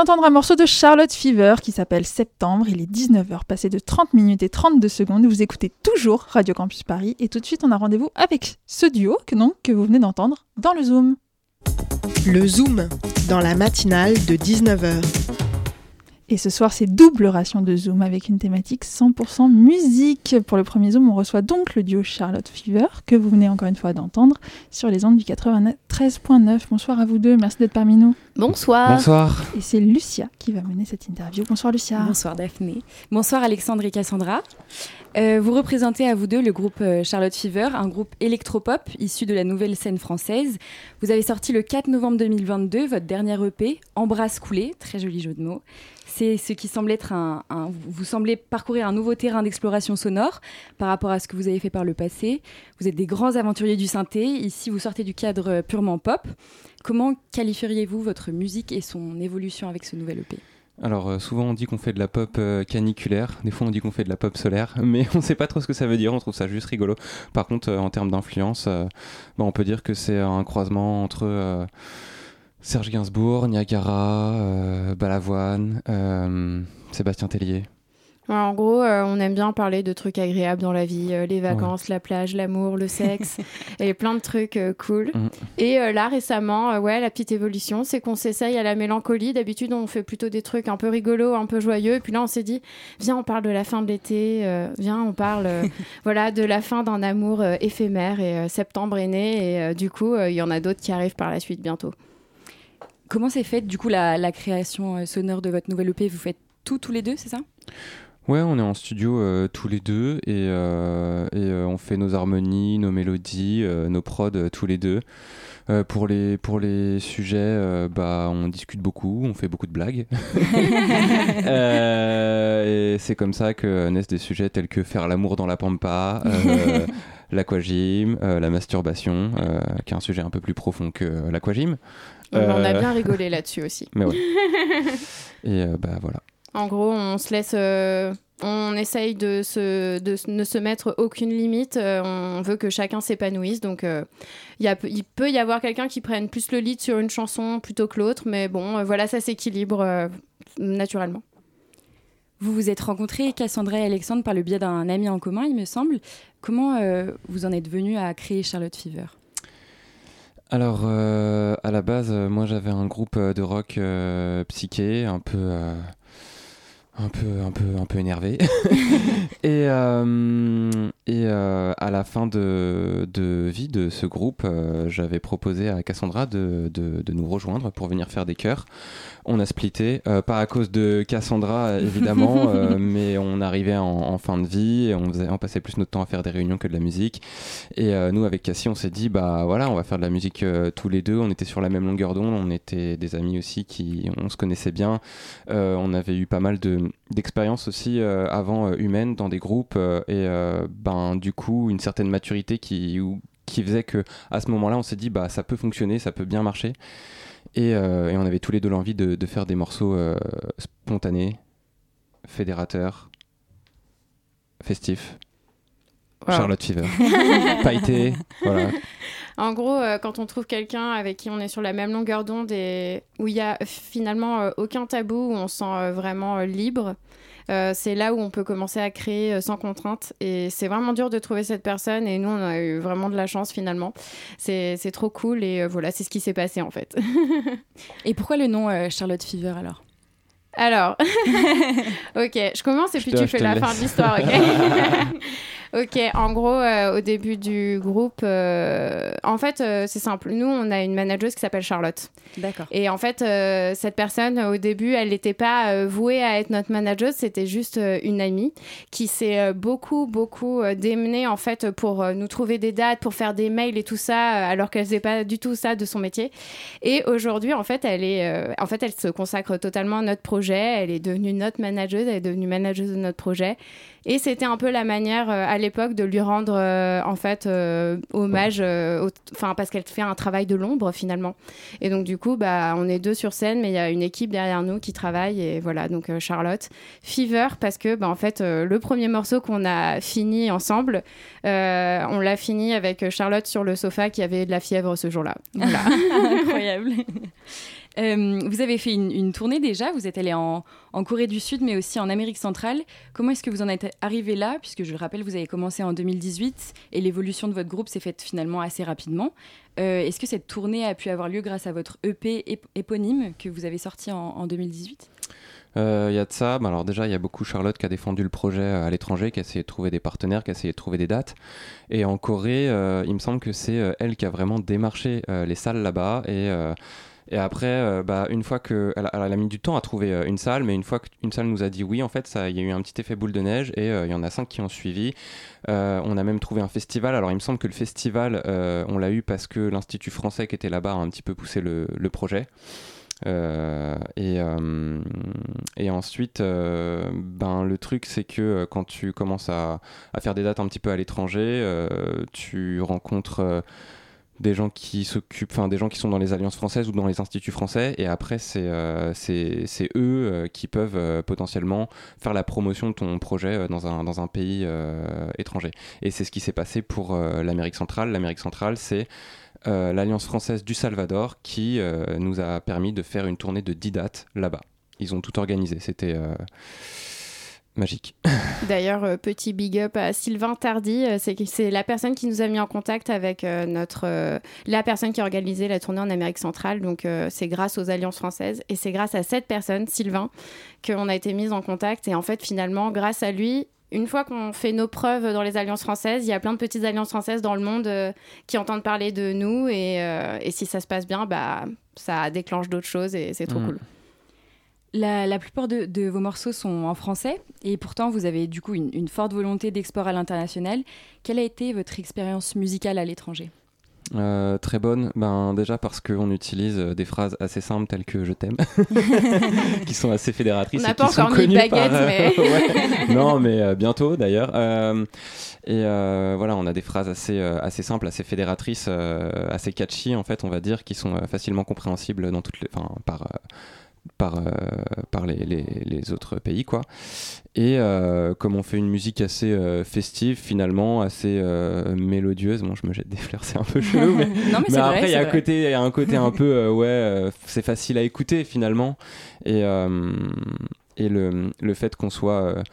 D'entendre un morceau de Charlotte Fever qui s'appelle Septembre. Il est 19h, passé de 30 minutes et 32 secondes. Vous écoutez toujours Radio Campus Paris. Et tout de suite, on a rendez-vous avec ce duo que, non, que vous venez d'entendre dans le Zoom. Le Zoom, dans la matinale de 19h. Et ce soir, c'est double ration de Zoom avec une thématique 100% musique. Pour le premier Zoom, on reçoit donc le duo Charlotte Fever, que vous venez encore une fois d'entendre, sur les ondes du 93.9. Bonsoir à vous deux, merci d'être parmi nous. Bonsoir. Bonsoir. Et c'est Lucia qui va mener cette interview. Bonsoir Lucia. Bonsoir Daphné. Bonsoir Alexandre et Cassandra. Euh, vous représentez à vous deux le groupe euh, Charlotte Fever, un groupe électropop issu de la nouvelle scène française. Vous avez sorti le 4 novembre 2022 votre dernière EP, Embrasse coulée, très joli jeu de mots. C'est ce qui semble être un, Vous semblez parcourir un nouveau terrain d'exploration sonore par rapport à ce que vous avez fait par le passé. Vous êtes des grands aventuriers du synthé. Ici, vous sortez du cadre purement pop. Comment qualifieriez-vous votre musique et son évolution avec ce nouvel EP Alors euh, souvent on dit qu'on fait de la pop euh, caniculaire, des fois on dit qu'on fait de la pop solaire, mais on sait pas trop ce que ça veut dire, on trouve ça juste rigolo. Par contre euh, en termes d'influence, bah, on peut dire que c'est un croisement entre Serge Gainsbourg, Niagara, euh, Balavoine, euh, Sébastien Tellier. Ouais, en gros, euh, on aime bien parler de trucs agréables dans la vie, les vacances, la plage, l'amour, le sexe, et plein de trucs cool. Mm. Et là, récemment, ouais, la petite évolution, c'est qu'on s'essaye à la mélancolie. D'habitude, on fait plutôt des trucs un peu rigolos, un peu joyeux. Et puis là, on s'est dit, viens, on parle de la fin de l'été, viens, on parle, voilà, de la fin d'un amour éphémère. Et septembre est né, et du coup, il y en a d'autres qui arrivent par la suite bientôt. Comment s'est faite du coup la, la création euh, sonore de votre nouvelle EP Vous faites tout tous les deux, c'est ça? Ouais, on est en studio euh, tous les deux et, euh, et, euh, on fait nos harmonies, nos mélodies, nos prods tous les deux. Pour, les, pour les sujets, bah, on discute beaucoup, on fait beaucoup de blagues. Et c'est comme ça que naissent des sujets tels que faire l'amour dans la pampa, l'aquagym, la masturbation, qui est un sujet un peu plus profond que l'aquagym. On en a Euh, bien rigolé là-dessus aussi. Mais ouais. Et euh, bah voilà. En gros, on se laisse, euh, on essaye de, se, de ne se mettre aucune limite. euh, on veut que chacun s'épanouisse. Donc, euh, il y a- il peut y avoir quelqu'un qui prenne plus le lead sur une chanson plutôt que l'autre. Mais bon, euh, voilà, ça s'équilibre euh, naturellement. Vous vous êtes rencontrés, Cassandra et Alexandre, par le biais d'un ami en commun, il me semble. Comment euh, vous en êtes venu à créer Charlotte Fever? Alors, euh, à la base, euh, moi j'avais un groupe euh, de rock euh, psyché, un peu, euh, un peu, un peu, un peu énervé. et euh, et euh, à la fin de, de vie de ce groupe, euh, j'avais proposé à Cassandra de, de, de nous rejoindre pour venir faire des chœurs. On a splitté, pas à cause de Cassandra évidemment, mais on arrivait en, en fin de vie et on, faisait, on passait plus notre temps à faire des réunions que de la musique. Et nous, avec Cassie, on s'est dit, bah voilà, on va faire de la musique tous les deux. On était sur la même longueur d'onde, on était des amis aussi qui, on se connaissait bien. On avait eu pas mal de d'expériences aussi euh, avant euh, humaines dans des groupes euh, et ben du coup une certaine maturité qui faisait que à ce moment-là, on s'est dit, bah ça peut fonctionner, ça peut bien marcher. Et, on avait tous les deux l'envie de, faire des morceaux spontanés, fédérateurs, festifs. Wow. Charlotte Fever. Pailleté, voilà. En gros, euh, quand on trouve quelqu'un avec qui on est sur la même longueur d'onde et où il y a finalement euh, aucun tabou, où on se sent euh, vraiment euh, libre, euh, c'est là où on peut commencer à créer euh, sans contrainte. Et c'est vraiment dur de trouver cette personne. Et nous, on a eu vraiment de la chance finalement. C'est c'est trop cool. Et euh, voilà, c'est ce qui s'est passé en fait. Et pourquoi le nom euh, Charlotte Fever alors? Alors, ok, je commence et Je puis te- tu fais la laisse. fin de l'histoire, ok Ok, en gros, euh, au début du groupe, euh, en fait, euh, c'est simple. Nous, on a une manageuse qui s'appelle Charlotte. D'accord. Et en fait, euh, cette personne, au début, elle n'était pas euh, vouée à être notre manageuse, c'était juste euh, une amie qui s'est beaucoup, beaucoup démenée, en fait, pour nous trouver des dates, pour faire des mails et tout ça, alors qu'elle faisait pas du tout ça de son métier. Et aujourd'hui, en fait, elle est, euh, en fait, elle se consacre totalement à notre projet. Elle est devenue notre manageuse, elle est devenue manageuse de notre projet. Et c'était un peu la manière euh, à l'époque de lui rendre euh, en fait euh, hommage, euh, enfin parce qu'elle fait un travail de l'ombre finalement. Et donc du coup, bah, on est deux sur scène, mais il y a une équipe derrière nous qui travaille et voilà. Donc euh, Charlotte, Fever parce que bah, en fait euh, le premier morceau qu'on a fini ensemble, euh, on l'a fini avec Charlotte sur le sofa qui avait de la fièvre ce jour-là. Voilà. Incroyable. Euh, vous avez fait une, tournée déjà, vous êtes allé en, Corée du Sud, mais aussi en Amérique centrale. Comment est-ce que vous en êtes arrivé là? Puisque je le rappelle, vous avez commencé en 2018 et l'évolution de votre groupe s'est faite finalement assez rapidement. Euh, est-ce que cette tournée a pu avoir lieu grâce à votre EP éponyme que vous avez sorti en, 2018 il euh, y a de ça. Bah, alors déjà, il y a beaucoup Charlotte qui a défendu le projet à l'étranger, qui a essayé de trouver des partenaires, qui a essayé de trouver des dates. Et en Corée, il me semble que c'est elle qui a vraiment démarché les salles là-bas et et après, euh, bah, une fois que elle, a mis du temps à trouver euh, une salle, mais une fois qu'une salle nous a dit oui, en fait, il y a eu un petit effet boule de neige et euh, il y en a cinq qui ont suivi. on a même trouvé un festival. Alors, il me semble que le festival, on l'a eu parce que l'Institut français qui était là-bas a un petit peu poussé le, projet. et, ensuite, ben, le truc, c'est que quand tu commences à, faire des dates un petit peu à l'étranger, tu rencontres des gens qui s'occupent, enfin des gens qui sont dans les alliances françaises ou dans les instituts français, et après c'est euh, c'est eux euh, qui peuvent euh, potentiellement faire la promotion de ton projet dans un, dans un pays étranger. Et c'est ce qui s'est passé pour l'Amérique centrale. L'Amérique centrale, c'est l'Alliance française du Salvador qui nous a permis de faire une tournée de 10 dates là-bas. Ils ont tout organisé. C'était magique. D'ailleurs, euh, petit big up à Sylvain Tardy, euh, c'est la personne qui nous a mis en contact avec euh, notre la personne qui a organisé la tournée en Amérique centrale. Donc c'est grâce aux alliances françaises et c'est grâce à cette personne, Sylvain, qu'on a été mis en contact. Et en fait, finalement, grâce à lui, une fois qu'on fait nos preuves dans les alliances françaises, il y a plein de petites alliances françaises dans le monde qui entendent parler de nous et, et, si ça se passe bien, bah ça déclenche d'autres choses et c'est trop mm. cool. La, plupart de, vos morceaux sont en français et pourtant vous avez du coup une, forte volonté d'export à l'international. Quelle a été votre expérience musicale à l'étranger? Euh, très bonne, ben, déjà parce qu'on utilise euh, des phrases assez simples telles que je t'aime, qui sont assez fédératrices. On n'a pas encore mis de baguette, mais. Non, mais euh, bientôt d'ailleurs. et voilà, on a des phrases assez, assez simples, assez fédératrices, assez catchy en fait, on va dire, qui sont facilement compréhensibles dans toutes les, par par, euh, par les, les, autres pays quoi. Et euh, comme on fait une musique assez euh, festive finalement assez mélodieuse bon je me jette des fleurs c'est un peu chelou mais, mais, après il y a un côté y a un côté un peu ouais c'est facile à écouter finalement. Et et le, le fait qu'on soit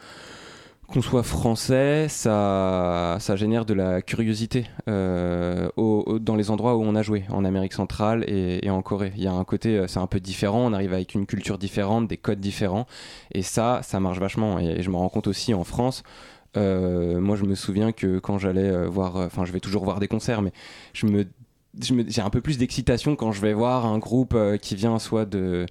qu'on soit français, ça, génère de la curiosité euh, dans les endroits où on a joué, en Amérique centrale et, en Corée. Il y a un côté, euh, c'est un peu différent, on arrive avec une culture différente, des codes différents, et ça, ça marche vachement. Et, je me rends compte aussi en France. Euh, moi, je me souviens que quand j'allais voir, enfin, je vais toujours voir des concerts, mais je me, j'ai un peu plus d'excitation quand je vais voir un groupe qui vient soit de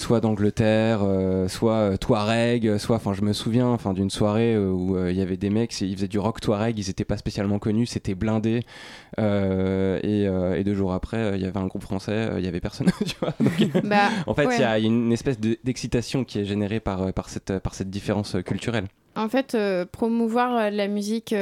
soit d'Angleterre, euh, soit euh, Touareg, soit, enfin, je me souviens, enfin, d'une soirée euh, où il y avait des mecs, ils faisaient du rock Touareg, ils n'étaient pas spécialement connus, c'était blindé, et, deux jours après, il y avait un groupe français, il y avait personne, tu vois. Bah, en fait, il y a une espèce d'excitation qui est générée par, par, cette, par cette différence culturelle. En fait, promouvoir la musique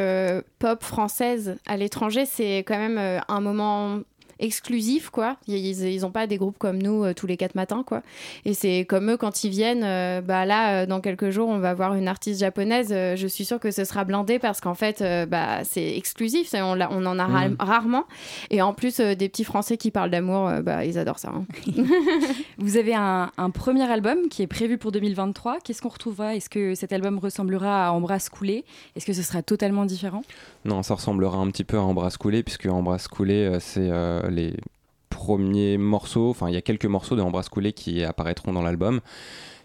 pop française à l'étranger, c'est quand même un moment exclusif quoi. Ils, n'ont pas des groupes comme nous euh, tous les quatre matins, quoi. Et c'est comme eux, quand ils viennent, euh, bah là, euh, dans quelques jours, on va voir une artiste japonaise. je suis sûre que ce sera blindé parce qu'en fait, bah, c'est exclusif. On, on, en a mm. rarement. Et en plus, des petits Français qui parlent d'amour, bah, ils adorent ça. Hein. Vous avez un, premier album qui est prévu pour 2023. Qu'est-ce qu'on retrouvera? Est-ce que cet album ressemblera à Embrasse coulé Est-ce que ce sera totalement différent? Non, ça ressemblera un petit peu à Embrasse coulé, puisque Embrasse coulé, c'est les premiers morceaux, enfin il y a quelques morceaux de Embrasse Coulé qui apparaîtront dans l'album.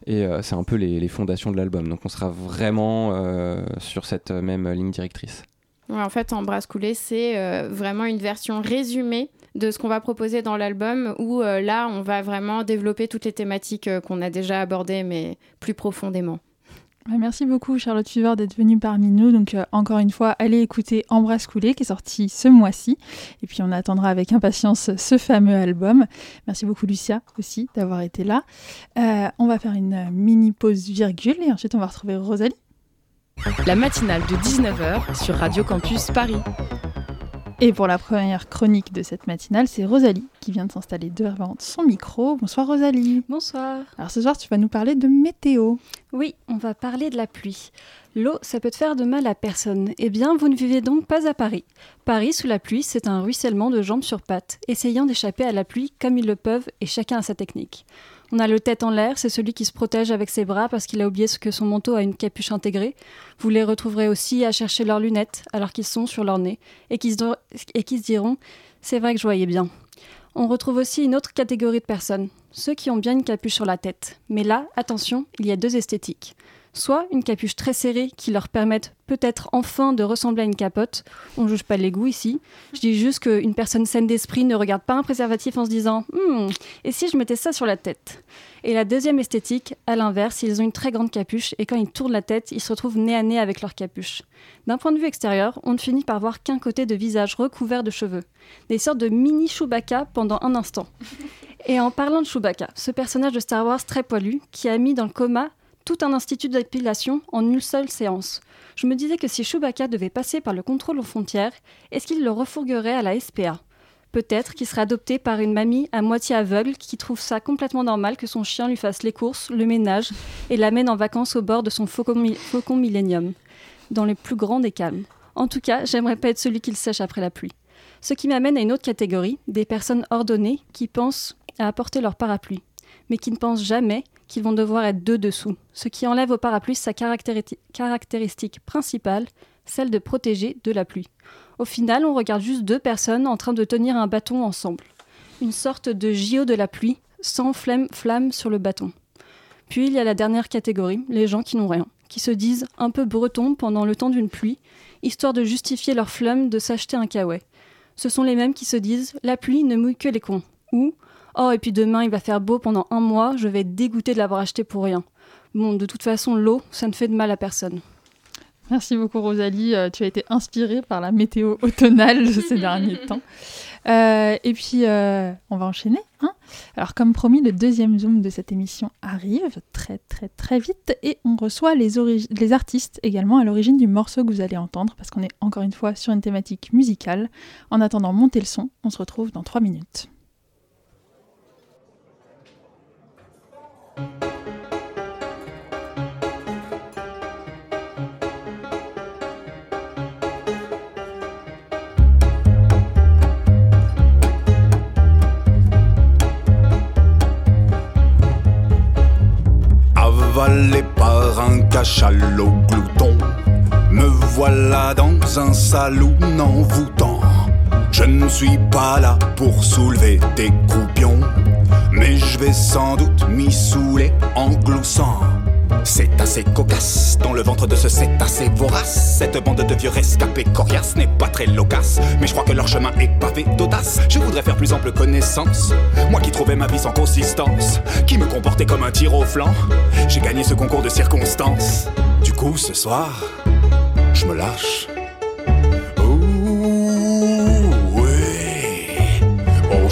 Et euh, c'est un peu les, fondations de l'album. Donc on sera vraiment euh, sur cette même ligne directrice. en fait, Embrasse Coulé, c'est euh, vraiment une version résumée de ce qu'on va proposer dans l'album, où là, on va vraiment développer toutes les thématiques qu'on a déjà abordées, mais plus profondément. Merci beaucoup Charlotte Fever d'être venue parmi nous. Donc euh, encore une fois, allez écouter Embrasse Coulé qui est sorti ce mois-ci. Et puis on attendra avec impatience ce fameux album. Merci beaucoup Lucia aussi d'avoir été là. Euh, on va faire une mini pause virgule et ensuite on va retrouver Rosalie. La matinale de 19h sur Radio Campus Paris. Et pour la première chronique de cette matinale, c'est Rosalie qui vient de s'installer devant son micro. Bonsoir Rosalie. Bonsoir. Alors ce soir, tu vas nous parler de météo. Oui, on va parler de la pluie. L'eau, ça peut te faire de mal à personne. Eh bien, vous ne vivez donc pas à Paris. Paris, sous la pluie, c'est un ruissellement de jambes sur pattes, essayant d'échapper à la pluie comme ils le peuvent et chacun a sa technique. On a le tête en l'air, c'est celui qui se protège avec ses bras parce qu'il a oublié que son manteau a une capuche intégrée. Vous les retrouverez aussi à chercher leurs lunettes alors qu'ils sont sur leur nez et qui se, et se diront C'est vrai que je voyais bien. On retrouve aussi une autre catégorie de personnes, ceux qui ont bien une capuche sur la tête. Mais là, attention, il y a deux esthétiques soit une capuche très serrée qui leur permette peut-être enfin de ressembler à une capote. On ne juge pas les goûts ici. Je dis juste qu'une personne saine d'esprit ne regarde pas un préservatif en se disant hmm, et si je mettais ça sur la tête? Et la deuxième esthétique, à l'inverse, ils ont une très grande capuche et quand ils tournent la tête, ils se retrouvent nez à nez avec leur capuche. D'un point de vue extérieur, on ne finit par voir qu'un côté de visage recouvert de cheveux, des sortes de mini Chewbacca pendant un instant. Et en parlant de Chewbacca, ce personnage de Star Wars très poilu qui a mis dans le coma tout un institut d'épilation en une seule séance. Je me disais que si Chewbacca devait passer par le contrôle aux frontières, est-ce qu'il le refourguerait à la SPA Peut-être qu'il serait adopté par une mamie à moitié aveugle qui trouve ça complètement normal que son chien lui fasse les courses, le ménage et l'amène en vacances au bord de son faucon, faucon Millennium, dans les plus grands des calmes. En tout cas, j'aimerais pas être celui qui le sèche après la pluie. Ce qui m'amène à une autre catégorie, des personnes ordonnées qui pensent à apporter leur parapluie, mais qui ne pensent jamais qu'ils vont devoir être deux dessous, ce qui enlève au parapluie sa caractéristique principale, celle de protéger de la pluie. Au final, on regarde juste deux personnes en train de tenir un bâton ensemble. Une sorte de JO de la pluie, sans flamme, flamme sur le bâton. Puis il y a la dernière catégorie, les gens qui n'ont rien, qui se disent un peu bretons pendant le temps d'une pluie, histoire de justifier leur flamme de s'acheter un kawaii. Ce sont les mêmes qui se disent la pluie ne mouille que les cons, ou Oh, et puis demain, il va faire beau pendant un mois, je vais être dégoûté de l'avoir acheté pour rien. Bon, de toute façon, l'eau, ça ne fait de mal à personne. Merci beaucoup, Rosalie. Euh, tu as été inspirée par la météo automnale de ces derniers temps. Euh, et puis, euh, on va enchaîner. Hein Alors, comme promis, le deuxième Zoom de cette émission arrive très, très, très vite. Et on reçoit les, les artistes également à l'origine du morceau que vous allez entendre, parce qu'on est encore une fois sur une thématique musicale. En attendant, montez le son. On se retrouve dans trois minutes. Avalé par un cachalot glouton. Me voilà dans un saloon envoûtant. Je ne suis pas là pour soulever des croupions, mais je vais sans doute m'y saouler en gloussant. C'est assez cocasse dans le ventre de ce assez vorace. Cette bande de vieux rescapés coriaces n'est pas très loquace, mais je crois que leur chemin est pavé d'audace. Je voudrais faire plus ample connaissance. Moi qui trouvais ma vie sans consistance, qui me comportait comme un tir au flanc, j'ai gagné ce concours de circonstances. Du coup, ce soir, je me lâche.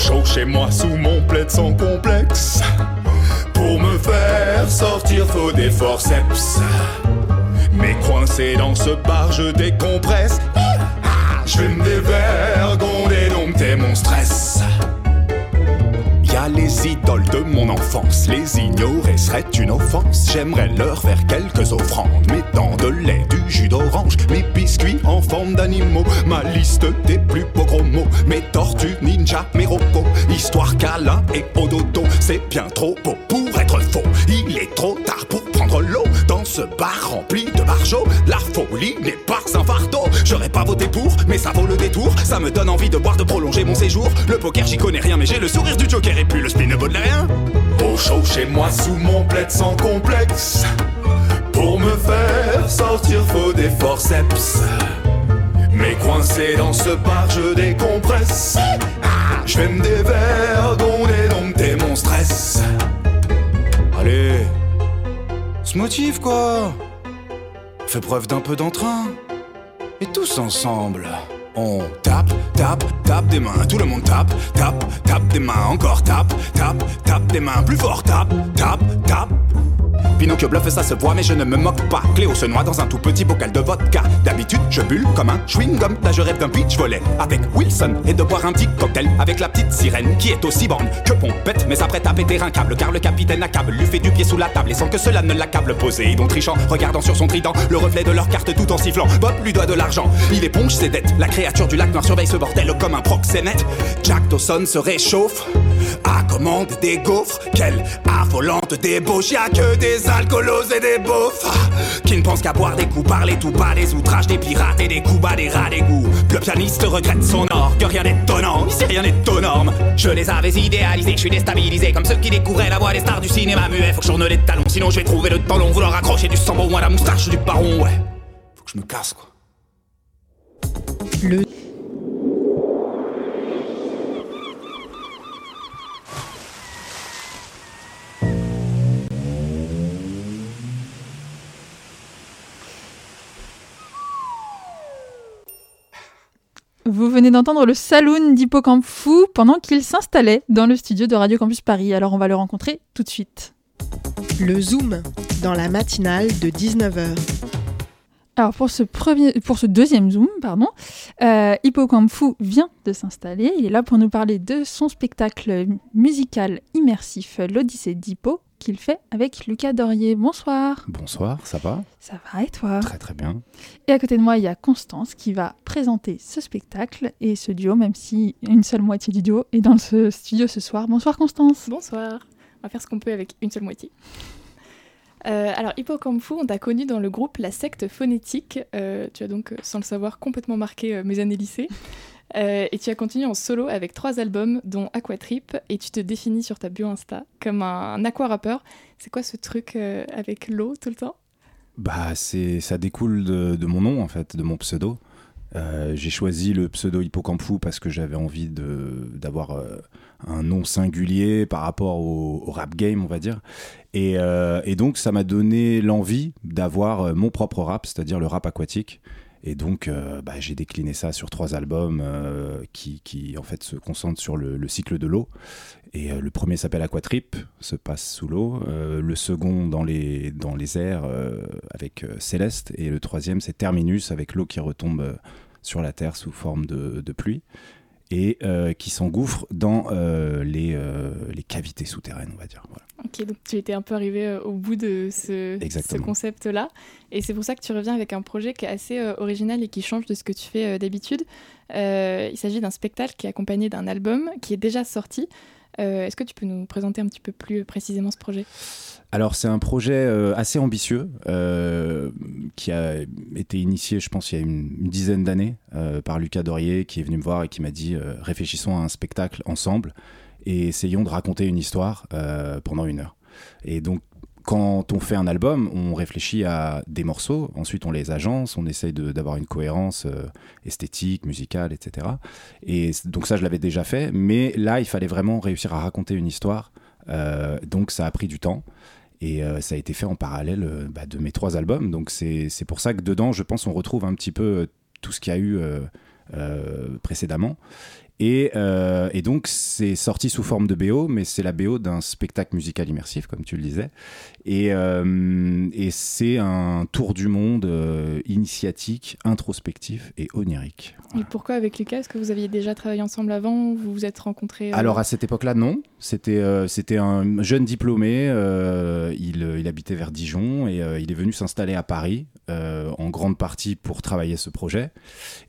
Chaud chez moi sous mon plaid sans complexe. Pour me faire sortir, faut des forceps. Mais coincé dans ce bar, je décompresse. Je vais me dévergonder, dompter mon stress. Les idoles de mon enfance, les ignorer serait une offense. J'aimerais leur faire quelques offrandes, mes dents de lait, du jus d'orange, mes biscuits en forme d'animaux, ma liste des plus beaux gros mots, mes tortues, ninja, mes robots, histoire câlin et au dodo. C'est bien trop beau pour être faux. Il est trop tard pour l'eau dans ce bar rempli de barjots. La folie n'est pas un fardeau. J'aurais pas voté pour, mais ça vaut le détour. Ça me donne envie de boire, de prolonger mon séjour. Le poker, j'y connais rien, mais j'ai le sourire du joker et puis le spin ne vaut de rien. Au chaud chez moi, sous mon plaid sans complexe. Pour me faire sortir, faut des forceps. Mais coincé dans ce bar, je décompresse. Je vais me dévergonder, dompter mon stress. Allez, se motive quoi. Fais preuve d'un peu d'entrain. Et tous ensemble, on tape, tape, tape des mains. Tout le monde tape, tape, tape des mains. Encore tape, tape, tape des mains. Plus fort, tape, tape, tape. Pinocchio bluffe, ça se voit, mais je ne me moque pas. Cléo se noie dans un tout petit bocal de vodka. D'habitude, je bulle comme un chewing-gum. Là, je rêve d'un beach volley avec Wilson et de boire un petit cocktail avec la petite sirène qui est aussi bonne que pompette, mais s'apprête à péter un câble car le capitaine accable lui fait du pied sous la table et sans que cela ne l'accable. Posé, donc trichant, regardant sur son trident le reflet de leur carte tout en sifflant. Bob lui doit de l'argent, il éponge ses dettes. La créature du lac noir surveille ce bordel comme un proxénète. Jack Dawson se réchauffe à commande des gaufres. Quelle affolante débauche, y'a que des alcoolos et des beaufs qui ne pensent qu'à boire des coups, parler tout bas des outrages des pirates et des coups bas des rats des goûts. Le pianiste regrette son or, que rien n'est étonnant, ici rien n'est. Je les avais idéalisés, je suis déstabilisé comme ceux qui découvraient la voix des stars du cinéma muet. Faut que je tourne les talons, sinon je vais trouver le temps long, vouloir accrocher du sambo ou à la moustache du baron, ouais. Faut que je me casse quoi. Le Vous venez d'entendre le saloon d'Hippocampe Fou pendant qu'il s'installait dans le studio de Radio Campus Paris. Alors on va le rencontrer tout de suite. Le Zoom, dans la matinale de 19h. Alors pour ce, premier, pour ce deuxième Zoom, pardon, euh, Hippocampe Fou vient de s'installer. Il est là pour nous parler de son spectacle musical immersif, l'Odyssée d'Hippo, qu'il fait avec Lucas Dorier. Bonsoir. Bonsoir, ça va? Ça va et toi? Très très bien. Et à côté de moi, il y a Constance qui va présenter ce spectacle et ce duo, même si une seule moitié du duo est dans ce studio ce soir. Bonsoir Constance. Bonsoir. On va faire ce qu'on peut avec une seule moitié. Euh, alors, Hippocampe Fou, on t'a connu dans le groupe La Secte Phonétique. Euh, tu as donc, sans le savoir, complètement marqué euh, mes années lycée. Euh, et tu as continué en solo avec trois albums, dont Aquatrip, et tu te définis sur ta bio Insta comme un, un aqua-rappeur. C'est quoi ce truc euh, avec l'eau tout le temps? Bah, c'est, ça découle de, mon nom en fait, de mon pseudo. Euh, j'ai choisi le pseudo Hippocampe Fou parce que j'avais envie d'avoir un nom singulier par rapport au, rap game, on va dire. Et, et donc, ça m'a donné l'envie d'avoir mon propre rap, c'est-à-dire le rap aquatique. Et donc, euh, bah, j'ai décliné ça sur trois albums euh, qui, en fait, se concentrent sur le, le cycle de l'eau. Et euh, le premier s'appelle Aquatrip, se passe sous l'eau. Le second dans les, dans les airs avec Céleste. Et le troisième, c'est Terminus avec l'eau qui retombe sur la Terre sous forme de, de pluie. Et euh, qui s'engouffre dans euh, les, euh, les cavités souterraines, on va dire. Voilà. Ok, donc tu étais un peu arrivé au bout de ce, ce concept-là. Et c'est pour ça que tu reviens avec un projet qui est assez original et qui change de ce que tu fais d'habitude. Il s'agit d'un spectacle qui est accompagné d'un album qui est déjà sorti. Euh, Est-ce que tu peux nous présenter un petit peu plus précisément ce projet? Alors c'est un projet euh, assez ambitieux euh, qui a été initié, je pense, il y a une, une dizaine d'années par Lucas Dorier qui est venu me voir et qui m'a dit réfléchissons à un spectacle ensemble et essayons de raconter une histoire pendant une heure. Et donc quand on fait un album, on réfléchit à des morceaux, ensuite on les agence, on essaye d'avoir une cohérence euh, esthétique, musicale, etc. Et donc ça, je l'avais déjà fait, mais là, il fallait vraiment réussir à raconter une histoire. Euh, donc ça a pris du temps. Et euh, ça a été fait en parallèle bah, de mes trois albums. Donc c'est pour ça que dedans, je pense, on retrouve un petit peu tout ce qu'il y a eu précédemment. Et, euh, et donc, c'est sorti sous forme de BO, mais c'est la BO d'un spectacle musical immersif, comme tu le disais. Et, euh, et c'est un tour du monde euh, initiatique, introspectif et onirique. Et pourquoi avec Lucas Est-ce que vous aviez déjà travaillé ensemble avant Vous vous êtes rencontrés Alors à cette époque-là, non. C'était c'était un jeune diplômé. il, il habitait vers Dijon et il est venu s'installer à Paris euh, en grande partie pour travailler ce projet.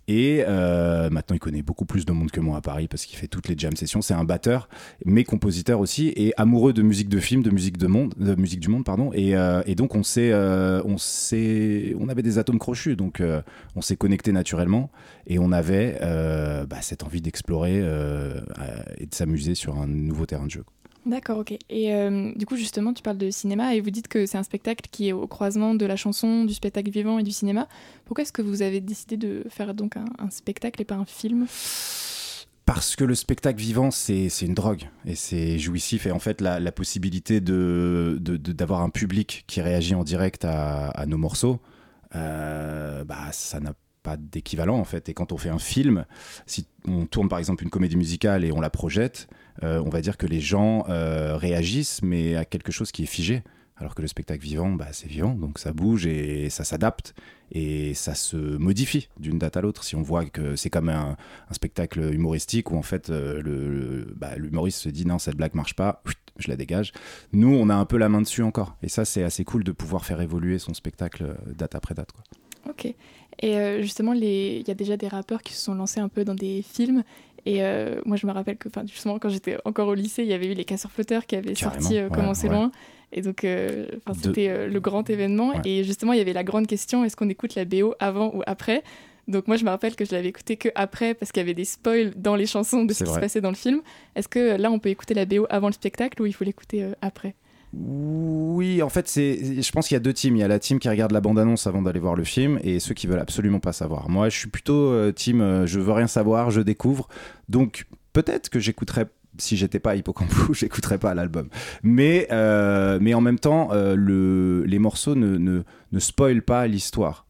Et euh, maintenant, il connaît beaucoup plus de monde que moi à Paris parce qu'il fait toutes les jam sessions. C'est un batteur, mais compositeur aussi et amoureux de musique de film, de musique de monde, de musique du monde, pardon. Et, euh, donc on s'est, on s'est, on avait des atomes crochus, donc on s'est connecté naturellement et on avait bah, cette envie d'explorer et de s'amuser sur un nouveau terrain de jeu. D'accord, ok. Et euh, du coup, justement, tu parles de cinéma et vous dites que c'est un spectacle qui est au croisement de la chanson, du spectacle vivant et du cinéma. Pourquoi est-ce que vous avez décidé de faire donc un, spectacle et pas un film? Parce que le spectacle vivant, c'est une drogue et c'est jouissif. Et en fait, la, possibilité de de- de- d'avoir un public qui réagit en direct à, nos morceaux, euh, bah, ça n'a pas d'équivalent en fait. Et quand on fait un film, si on tourne par exemple une comédie musicale et on la projette, on va dire que les gens euh, réagissent, mais à quelque chose qui est figé. Alors que le spectacle vivant, bah, c'est vivant, donc ça bouge et ça s'adapte et ça se modifie d'une date à l'autre. Si on voit que c'est comme un, spectacle humoristique où en fait euh, le, bah, l'humoriste se dit non, cette blague marche pas, je la dégage. Nous, on a un peu la main dessus encore. Et ça, c'est assez cool de pouvoir faire évoluer son spectacle euh, date après date. Ok. Et euh, justement, il y a déjà des rappeurs qui se sont lancés un peu dans des films. Et euh, moi, je me rappelle que, justement, quand j'étais encore au lycée, il y avait eu les Casseurs Flotteurs qui avaient Carrément, sorti euh, ouais, ouais. loin. Et donc, euh, De- c'était euh, le grand événement. Ouais. Et justement, il y avait la grande question est-ce qu'on écoute la BO avant ou après? Donc moi je me rappelle que je l'avais écouté que après parce qu'il y avait des spoils dans les chansons de ce qui se passait dans le film. Est-ce que là on peut écouter la BO avant le spectacle ou il faut l'écouter après? Oui, en fait, c'est. Je pense qu'il y a deux teams. Il y a la team qui regarde la bande-annonce avant d'aller voir le film et ceux qui veulent absolument pas savoir. Moi, je suis plutôt euh, team. euh, je veux rien savoir, je découvre. Donc peut-être que j'écouterais. Si j'étais pas Hippocampus, j'écouterais pas l'album. Mais, euh, mais en même temps, le, les morceaux ne, ne, ne spoilent pas l'histoire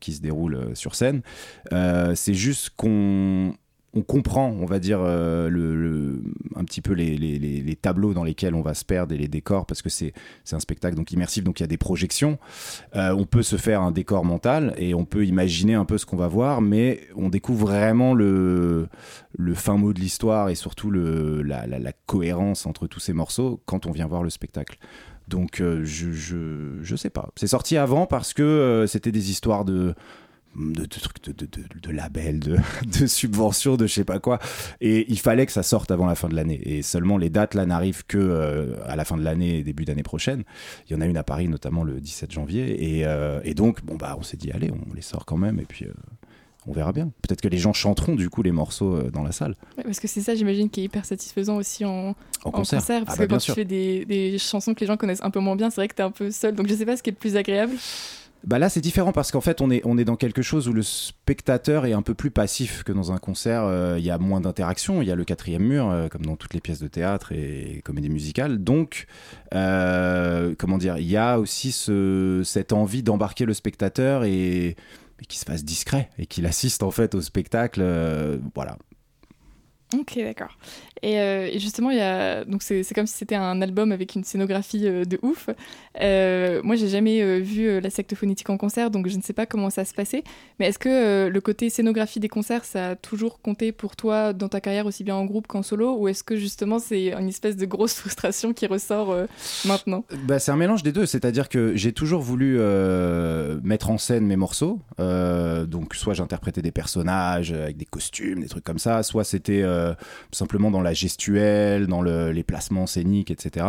qui se déroule sur scène. C'est juste qu'on on comprend, on va dire, euh, un petit peu les, tableaux dans lesquels on va se perdre et les décors, parce que c'est un spectacle donc immersif, donc il y a des projections. Euh, on peut se faire un décor mental et on peut imaginer un peu ce qu'on va voir, mais on découvre vraiment le, fin mot de l'histoire et surtout la, cohérence entre tous ces morceaux quand on vient voir le spectacle. Donc euh, je, je, je sais pas. C'est sorti avant parce que c'était des histoires de de, trucs de, de, de, labels, de, de subventions, de je sais pas quoi. Et il fallait que ça sorte avant la fin de l'année. Et seulement les dates là n'arrivent que euh, à la fin de l'année et début d'année prochaine. Il y en a une à Paris notamment le 17 janvier. Et, euh, et donc bon bah on s'est dit allez on les sort quand même et puis euh, on verra bien. Peut-être que les gens chanteront du coup les morceaux dans la salle. Ouais, Parce que c'est ça, j'imagine, qui est hyper satisfaisant aussi en, En concert. parce Ah que bah, quand sûr. tu fais des, des chansons que les gens connaissent un peu moins bien, c'est vrai que t'es un peu seul. Donc je sais pas ce qui est le plus agréable. Bah là, c'est différent parce qu'en fait, on est, dans quelque chose où le spectateur est un peu plus passif que dans un concert. Euh, Il y a moins d'interaction, il y a le quatrième mur, euh, comme dans toutes les pièces de théâtre et comédie musicale. Donc, euh, comment dire, il y a aussi ce, cette envie d'embarquer le spectateur et, qu'il se fasse discret et qu'il assiste en fait au spectacle. voilà. Ok, d'accord. Et, euh, et justement, il y a... donc c'est comme si c'était un album avec une scénographie euh, de ouf. Euh, moi, j'ai jamais euh, vu la secte phonétique en concert, donc je ne sais pas comment ça se passait. Mais est-ce que le côté scénographie des concerts, ça a toujours compté pour toi dans ta carrière aussi bien en groupe qu'en solo, ou est-ce que justement c'est une espèce de grosse frustration qui ressort maintenant? Bah, c'est un mélange des deux, c'est-à-dire que j'ai toujours voulu mettre en scène mes morceaux, donc soit j'interprétais des personnages avec des costumes, des trucs comme ça, soit c'était euh, simplement dans la gestuelle, dans le- les placements scéniques, etc.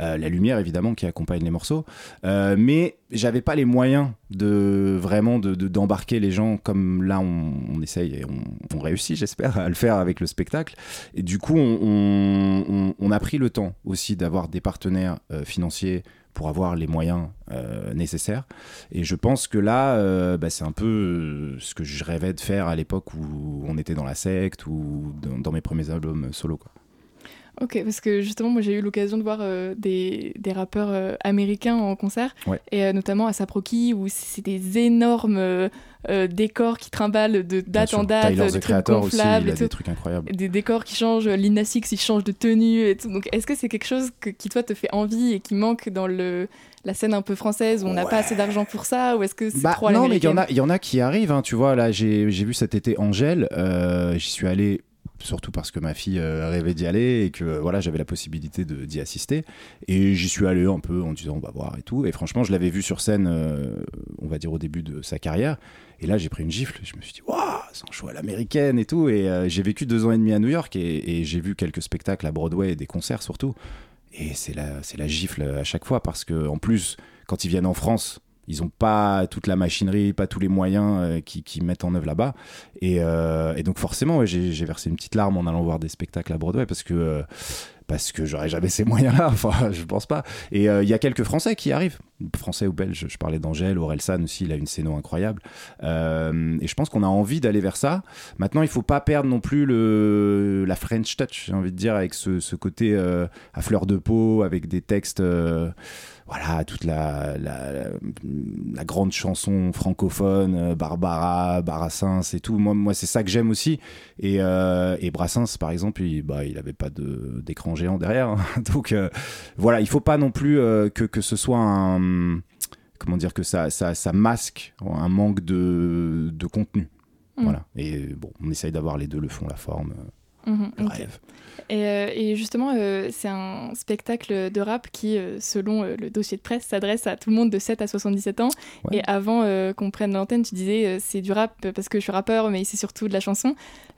Euh, la lumière évidemment qui accompagne les morceaux, Euh, mais j'avais pas les moyens de vraiment de- de- d'embarquer les gens comme là on, on essaye et on, on réussit j'espère à le faire avec le spectacle et du coup on- on a pris le temps aussi d'avoir des partenaires euh, financiers pour avoir les moyens euh, nécessaires et je pense que là euh, bah, c'est un peu euh, ce que je rêvais de faire à l'époque où on était dans la secte ou dans, dans mes premiers albums solo quoi. Ok, parce que justement, moi j'ai eu l'occasion de voir euh, des, des rappeurs euh, américains en concert, Ouais. et euh, notamment à Saproki, où c'est des énormes décors qui trimballent de date en date, Tyler, des trucs aussi, gonflables des trucs incroyables. Des décors qui changent, Lina Six il change de tenue et tout. Donc est-ce que c'est quelque chose que- qui toi te fait envie et qui manque dans le, la scène un peu française où on n'a pas assez d'argent pour ça, ou est-ce que c'est Bah, trop non, mais il y en a, y en a qui arrivent. hein, tu vois, là, j'ai j'ai vu cet été Angèle. J'y suis allé surtout parce que ma fille euh, rêvait d'y aller et que voilà, j'avais la possibilité d'y assister. Et j'y suis allé un peu en disant on va voir et tout. Et franchement, je l'avais vu sur scène, euh, on va dire au début de sa carrière. Et là, j'ai pris une gifle. Je me suis dit waouh, c'est un show à l'américaine et tout. Et euh, j'ai vécu deux ans et demi à New York et, j'ai vu quelques spectacles à Broadway et des concerts surtout. Et c'est la, la gifle à chaque fois parce que en plus, quand ils viennent en France, ils n'ont pas toute la machinerie, pas tous les moyens euh, qui, mettent en œuvre là-bas. Et, euh, donc forcément, j'ai versé une petite larme en allant voir des spectacles à Broadway parce que euh, parce que j'aurais jamais ces moyens-là. Enfin, je pense pas. Et euh, il y a quelques Français qui arrivent, Français ou Belges. Je parlais d'Angèle, Orelsan aussi, il a une scéno incroyable. Euh, et je pense qu'on a envie d'aller vers ça. Maintenant, il faut pas perdre non plus le la French touch, j'ai envie de dire, avec ce, côté euh, à fleur de peau, avec des textes. voilà, toute la, la, grande chanson francophone, Barbara, Brassens et tout. Moi, moi c'est ça que j'aime aussi. Et, euh, et Brassens, par exemple, il, bah, il pas d'écran géant derrière. hein. Donc euh, voilà, il faut pas non plus euh, que, que ce soit un. Comment dire que ça, ça, ça masque un manque de, de contenu. Mm. Voilà. Et bon, on essaye d'avoir les deux, le fond, la forme. Le ok. rêve. Et, euh, et justement, euh, c'est un spectacle de rap qui, euh, selon le dossier de presse, s'adresse à tout le monde de 7 à 77 ans. Ouais. Et avant qu'on prenne l'antenne, tu disais c'est du rap parce que je suis rappeur, mais c'est surtout de la chanson.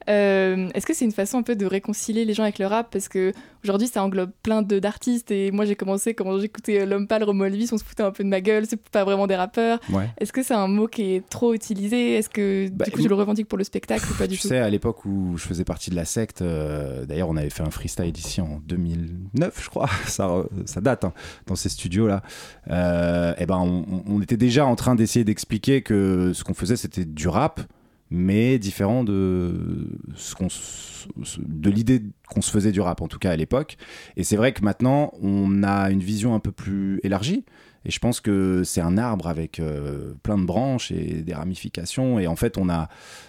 Est-ce que c'est une façon un peu de réconcilier les gens avec le rap? Parce que aujourd'hui, ça englobe plein d'artistes. Et moi, j'ai commencé quand j'écoutais L'Homme Pâle, Romo Elvis, on se foutait un peu de ma gueule, c'est pas vraiment des rappeurs. Ouais. Est-ce que c'est un mot qui est trop utilisé? Est-ce que Bah, du coup, tu le revendiques pour le spectacle ou pas du Tu tout? sais, à l'époque où je faisais partie de la secte, euh, d'ailleurs, on avait fait un freestyle ici en 2009, je crois. Ça, date, hein, dans ces studios-là. Euh, et ben, on, était déjà en train d'essayer d'expliquer que ce qu'on faisait, c'était du rap, mais différent de ce qu'on de l'idée qu'on se faisait du rap, en tout cas à l'époque. Et c'est vrai que maintenant, on a une vision un peu plus élargie. Et je pense que c'est un arbre avec euh, plein de branches et des ramifications. Et en fait, on a,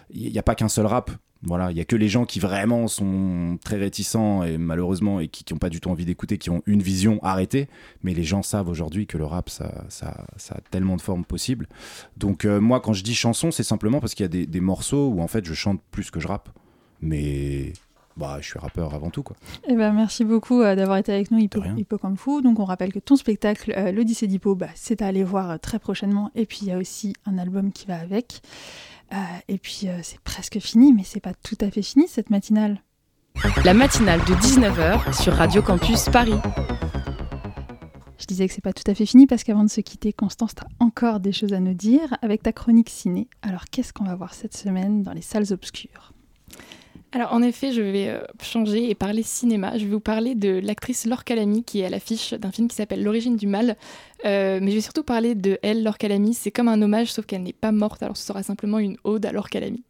il n'y a pas qu'un seul rap. Voilà, il y a que les gens qui vraiment sont très réticents et malheureusement et qui n'ont pas du tout envie d'écouter, qui ont une vision arrêtée. Mais les gens savent aujourd'hui que le rap, ça, ça, ça a tellement de formes possibles. Donc euh, moi, quand je dis chanson, c'est simplement parce qu'il y a des, des morceaux où en fait je chante plus que je rappe. Mais bah, je suis rappeur avant tout, quoi. Eh ben, merci beaucoup euh, d'avoir été avec nous, Hippo, Hippo Kung Fu. Donc, on rappelle que ton spectacle, euh, L'Odyssée d'Hippo, bah, c'est à aller voir euh, très prochainement. Et puis, il y a aussi un album qui va avec. Euh, et puis, euh, c'est presque fini, mais c'est pas tout à fait fini cette matinale. La matinale de 19h sur Radio Campus Paris. Je disais que c'est pas tout à fait fini parce qu'avant de se quitter, Constance, t'as encore des choses à nous dire avec ta chronique ciné. Alors, qu'est-ce qu'on va voir cette semaine dans les salles obscures? Alors en effet, je vais euh, changer et parler cinéma. Je vais vous parler de l'actrice Laure Calamy qui est à l'affiche d'un film qui s'appelle L'origine du mal. Euh, mais je vais surtout parler de elle, Laure Calamy. C'est comme un hommage, sauf qu'elle n'est pas morte. Alors ce sera simplement une ode à Laure Calamy.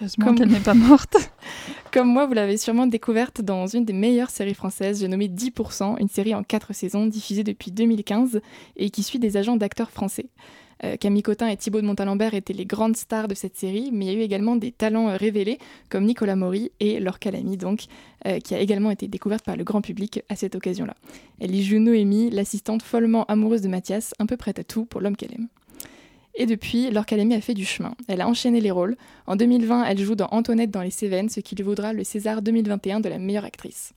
Heureusement qu'elle n'est pas morte. Comme moi, vous l'avez sûrement découverte dans une des meilleures séries françaises, j'ai nommé 10%, une série en 4 saisons diffusée depuis 2015 et qui suit des agents d'acteurs français. Euh, Camille Cotin et Thibaut de Montalembert étaient les grandes stars de cette série, mais il y a eu également des talents euh, révélés comme Nicolas Maury et Laure Calamy, donc, euh, qui a également été découverte par le grand public à cette occasion-là. Elle y joue Noémie, l'assistante follement amoureuse de Mathias, un peu prête à tout pour l'homme qu'elle aime. Et depuis, Laure Calamy a fait du chemin. Elle a enchaîné les rôles. En 2020, elle joue dans Antoinette dans les Cévennes, ce qui lui vaudra le César 2021 de la meilleure actrice.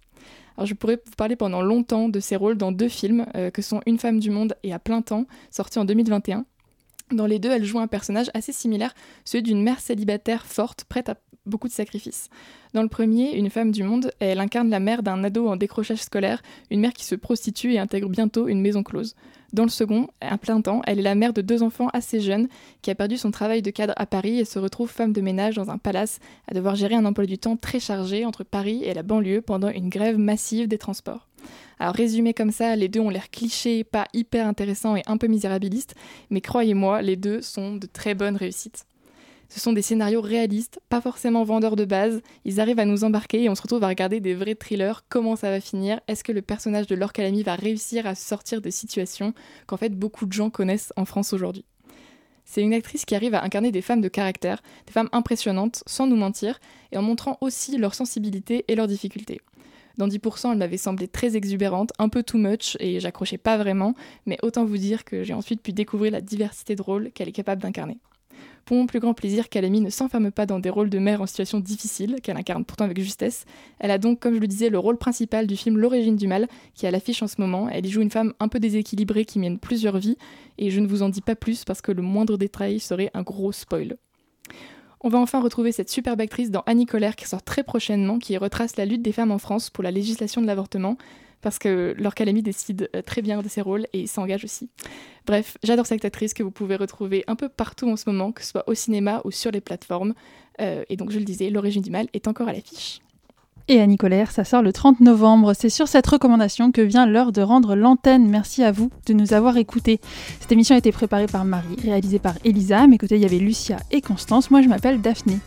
Alors je pourrais vous parler pendant longtemps de ses rôles dans deux films, que sont Une femme du monde et À plein temps, sortis en 2021. Dans les deux, elle joue un personnage assez similaire, celui d'une mère célibataire forte, prête à beaucoup de sacrifices. Dans le premier, Une femme du monde, elle incarne la mère d'un ado en décrochage scolaire, une mère qui se prostitue et intègre bientôt une maison close. Dans le second, à plein temps, elle est la mère de deux enfants assez jeunes qui a perdu son travail de cadre à Paris et se retrouve femme de ménage dans un palace à devoir gérer un emploi du temps très chargé entre Paris et la banlieue pendant une grève massive des transports. Alors résumé comme ça, les deux ont l'air clichés, pas hyper intéressants et un peu misérabilistes, mais croyez-moi, les deux sont de très bonnes réussites. Ce sont des scénarios réalistes, pas forcément vendeurs de base. Ils arrivent à nous embarquer et on se retrouve à regarder des vrais thrillers. Comment ça va finir? Est-ce que le personnage de Laure Calamy va réussir à sortir de situations qu'en fait beaucoup de gens connaissent en France aujourd'hui? C'est une actrice qui arrive à incarner des femmes de caractère, des femmes impressionnantes, sans nous mentir, et en montrant aussi leur sensibilité et leurs difficultés. Dans 10%, elle m'avait semblé très exubérante, un peu too much, et j'accrochais pas vraiment, mais autant vous dire que j'ai ensuite pu découvrir la diversité de rôles qu'elle est capable d'incarner. Pour mon plus grand plaisir, Calamy ne s'enferme pas dans des rôles de mère en situation difficile, qu'elle incarne pourtant avec justesse. Elle a donc, comme je le disais, le rôle principal du film L'origine du mal, qui est à l'affiche en ce moment. Elle y joue une femme un peu déséquilibrée qui mène plusieurs vies, et je ne vous en dis pas plus parce que le moindre détail serait un gros spoil. On va enfin retrouver cette superbe actrice dans Annie Colère qui sort très prochainement, qui retrace la lutte des femmes en France pour la législation de l'avortement, parce que leur Calamy décide euh, très bien de ses rôles et s'engage aussi. Bref, j'adore cette actrice que vous pouvez retrouver un peu partout en ce moment, que ce soit au cinéma ou sur les plateformes. Euh, et donc, je le disais, L'origine du mal est encore à l'affiche. Et Annie Colère, ça sort le 30 novembre. C'est sur cette recommandation que vient l'heure de rendre l'antenne. Merci à vous de nous avoir écoutés. Cette émission a été préparée par Marie, réalisée par Elisa. À mes côtés, il y avait Lucia et Constance. Moi, je m'appelle Daphné.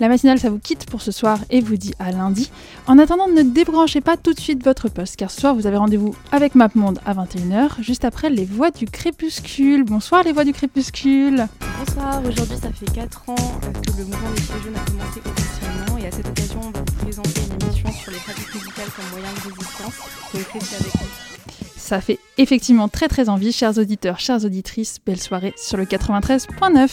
La matinale, ça vous quitte pour ce soir et vous dit à lundi. En attendant, ne débranchez pas tout de suite votre poste, car ce soir, vous avez rendez-vous avec MapMonde à 21h, juste après les voix du crépuscule. Bonsoir les voix du crépuscule. Bonsoir, aujourd'hui ça fait 4 ans que le mouvement des jaunes a commencé officiellement et à cette occasion on va vous présenter sur les pratiques musicales comme moyen de résistance. Donc restez avec nous. Ça fait effectivement très très envie, chers auditeurs, chères auditrices. Belle soirée sur le 93.9.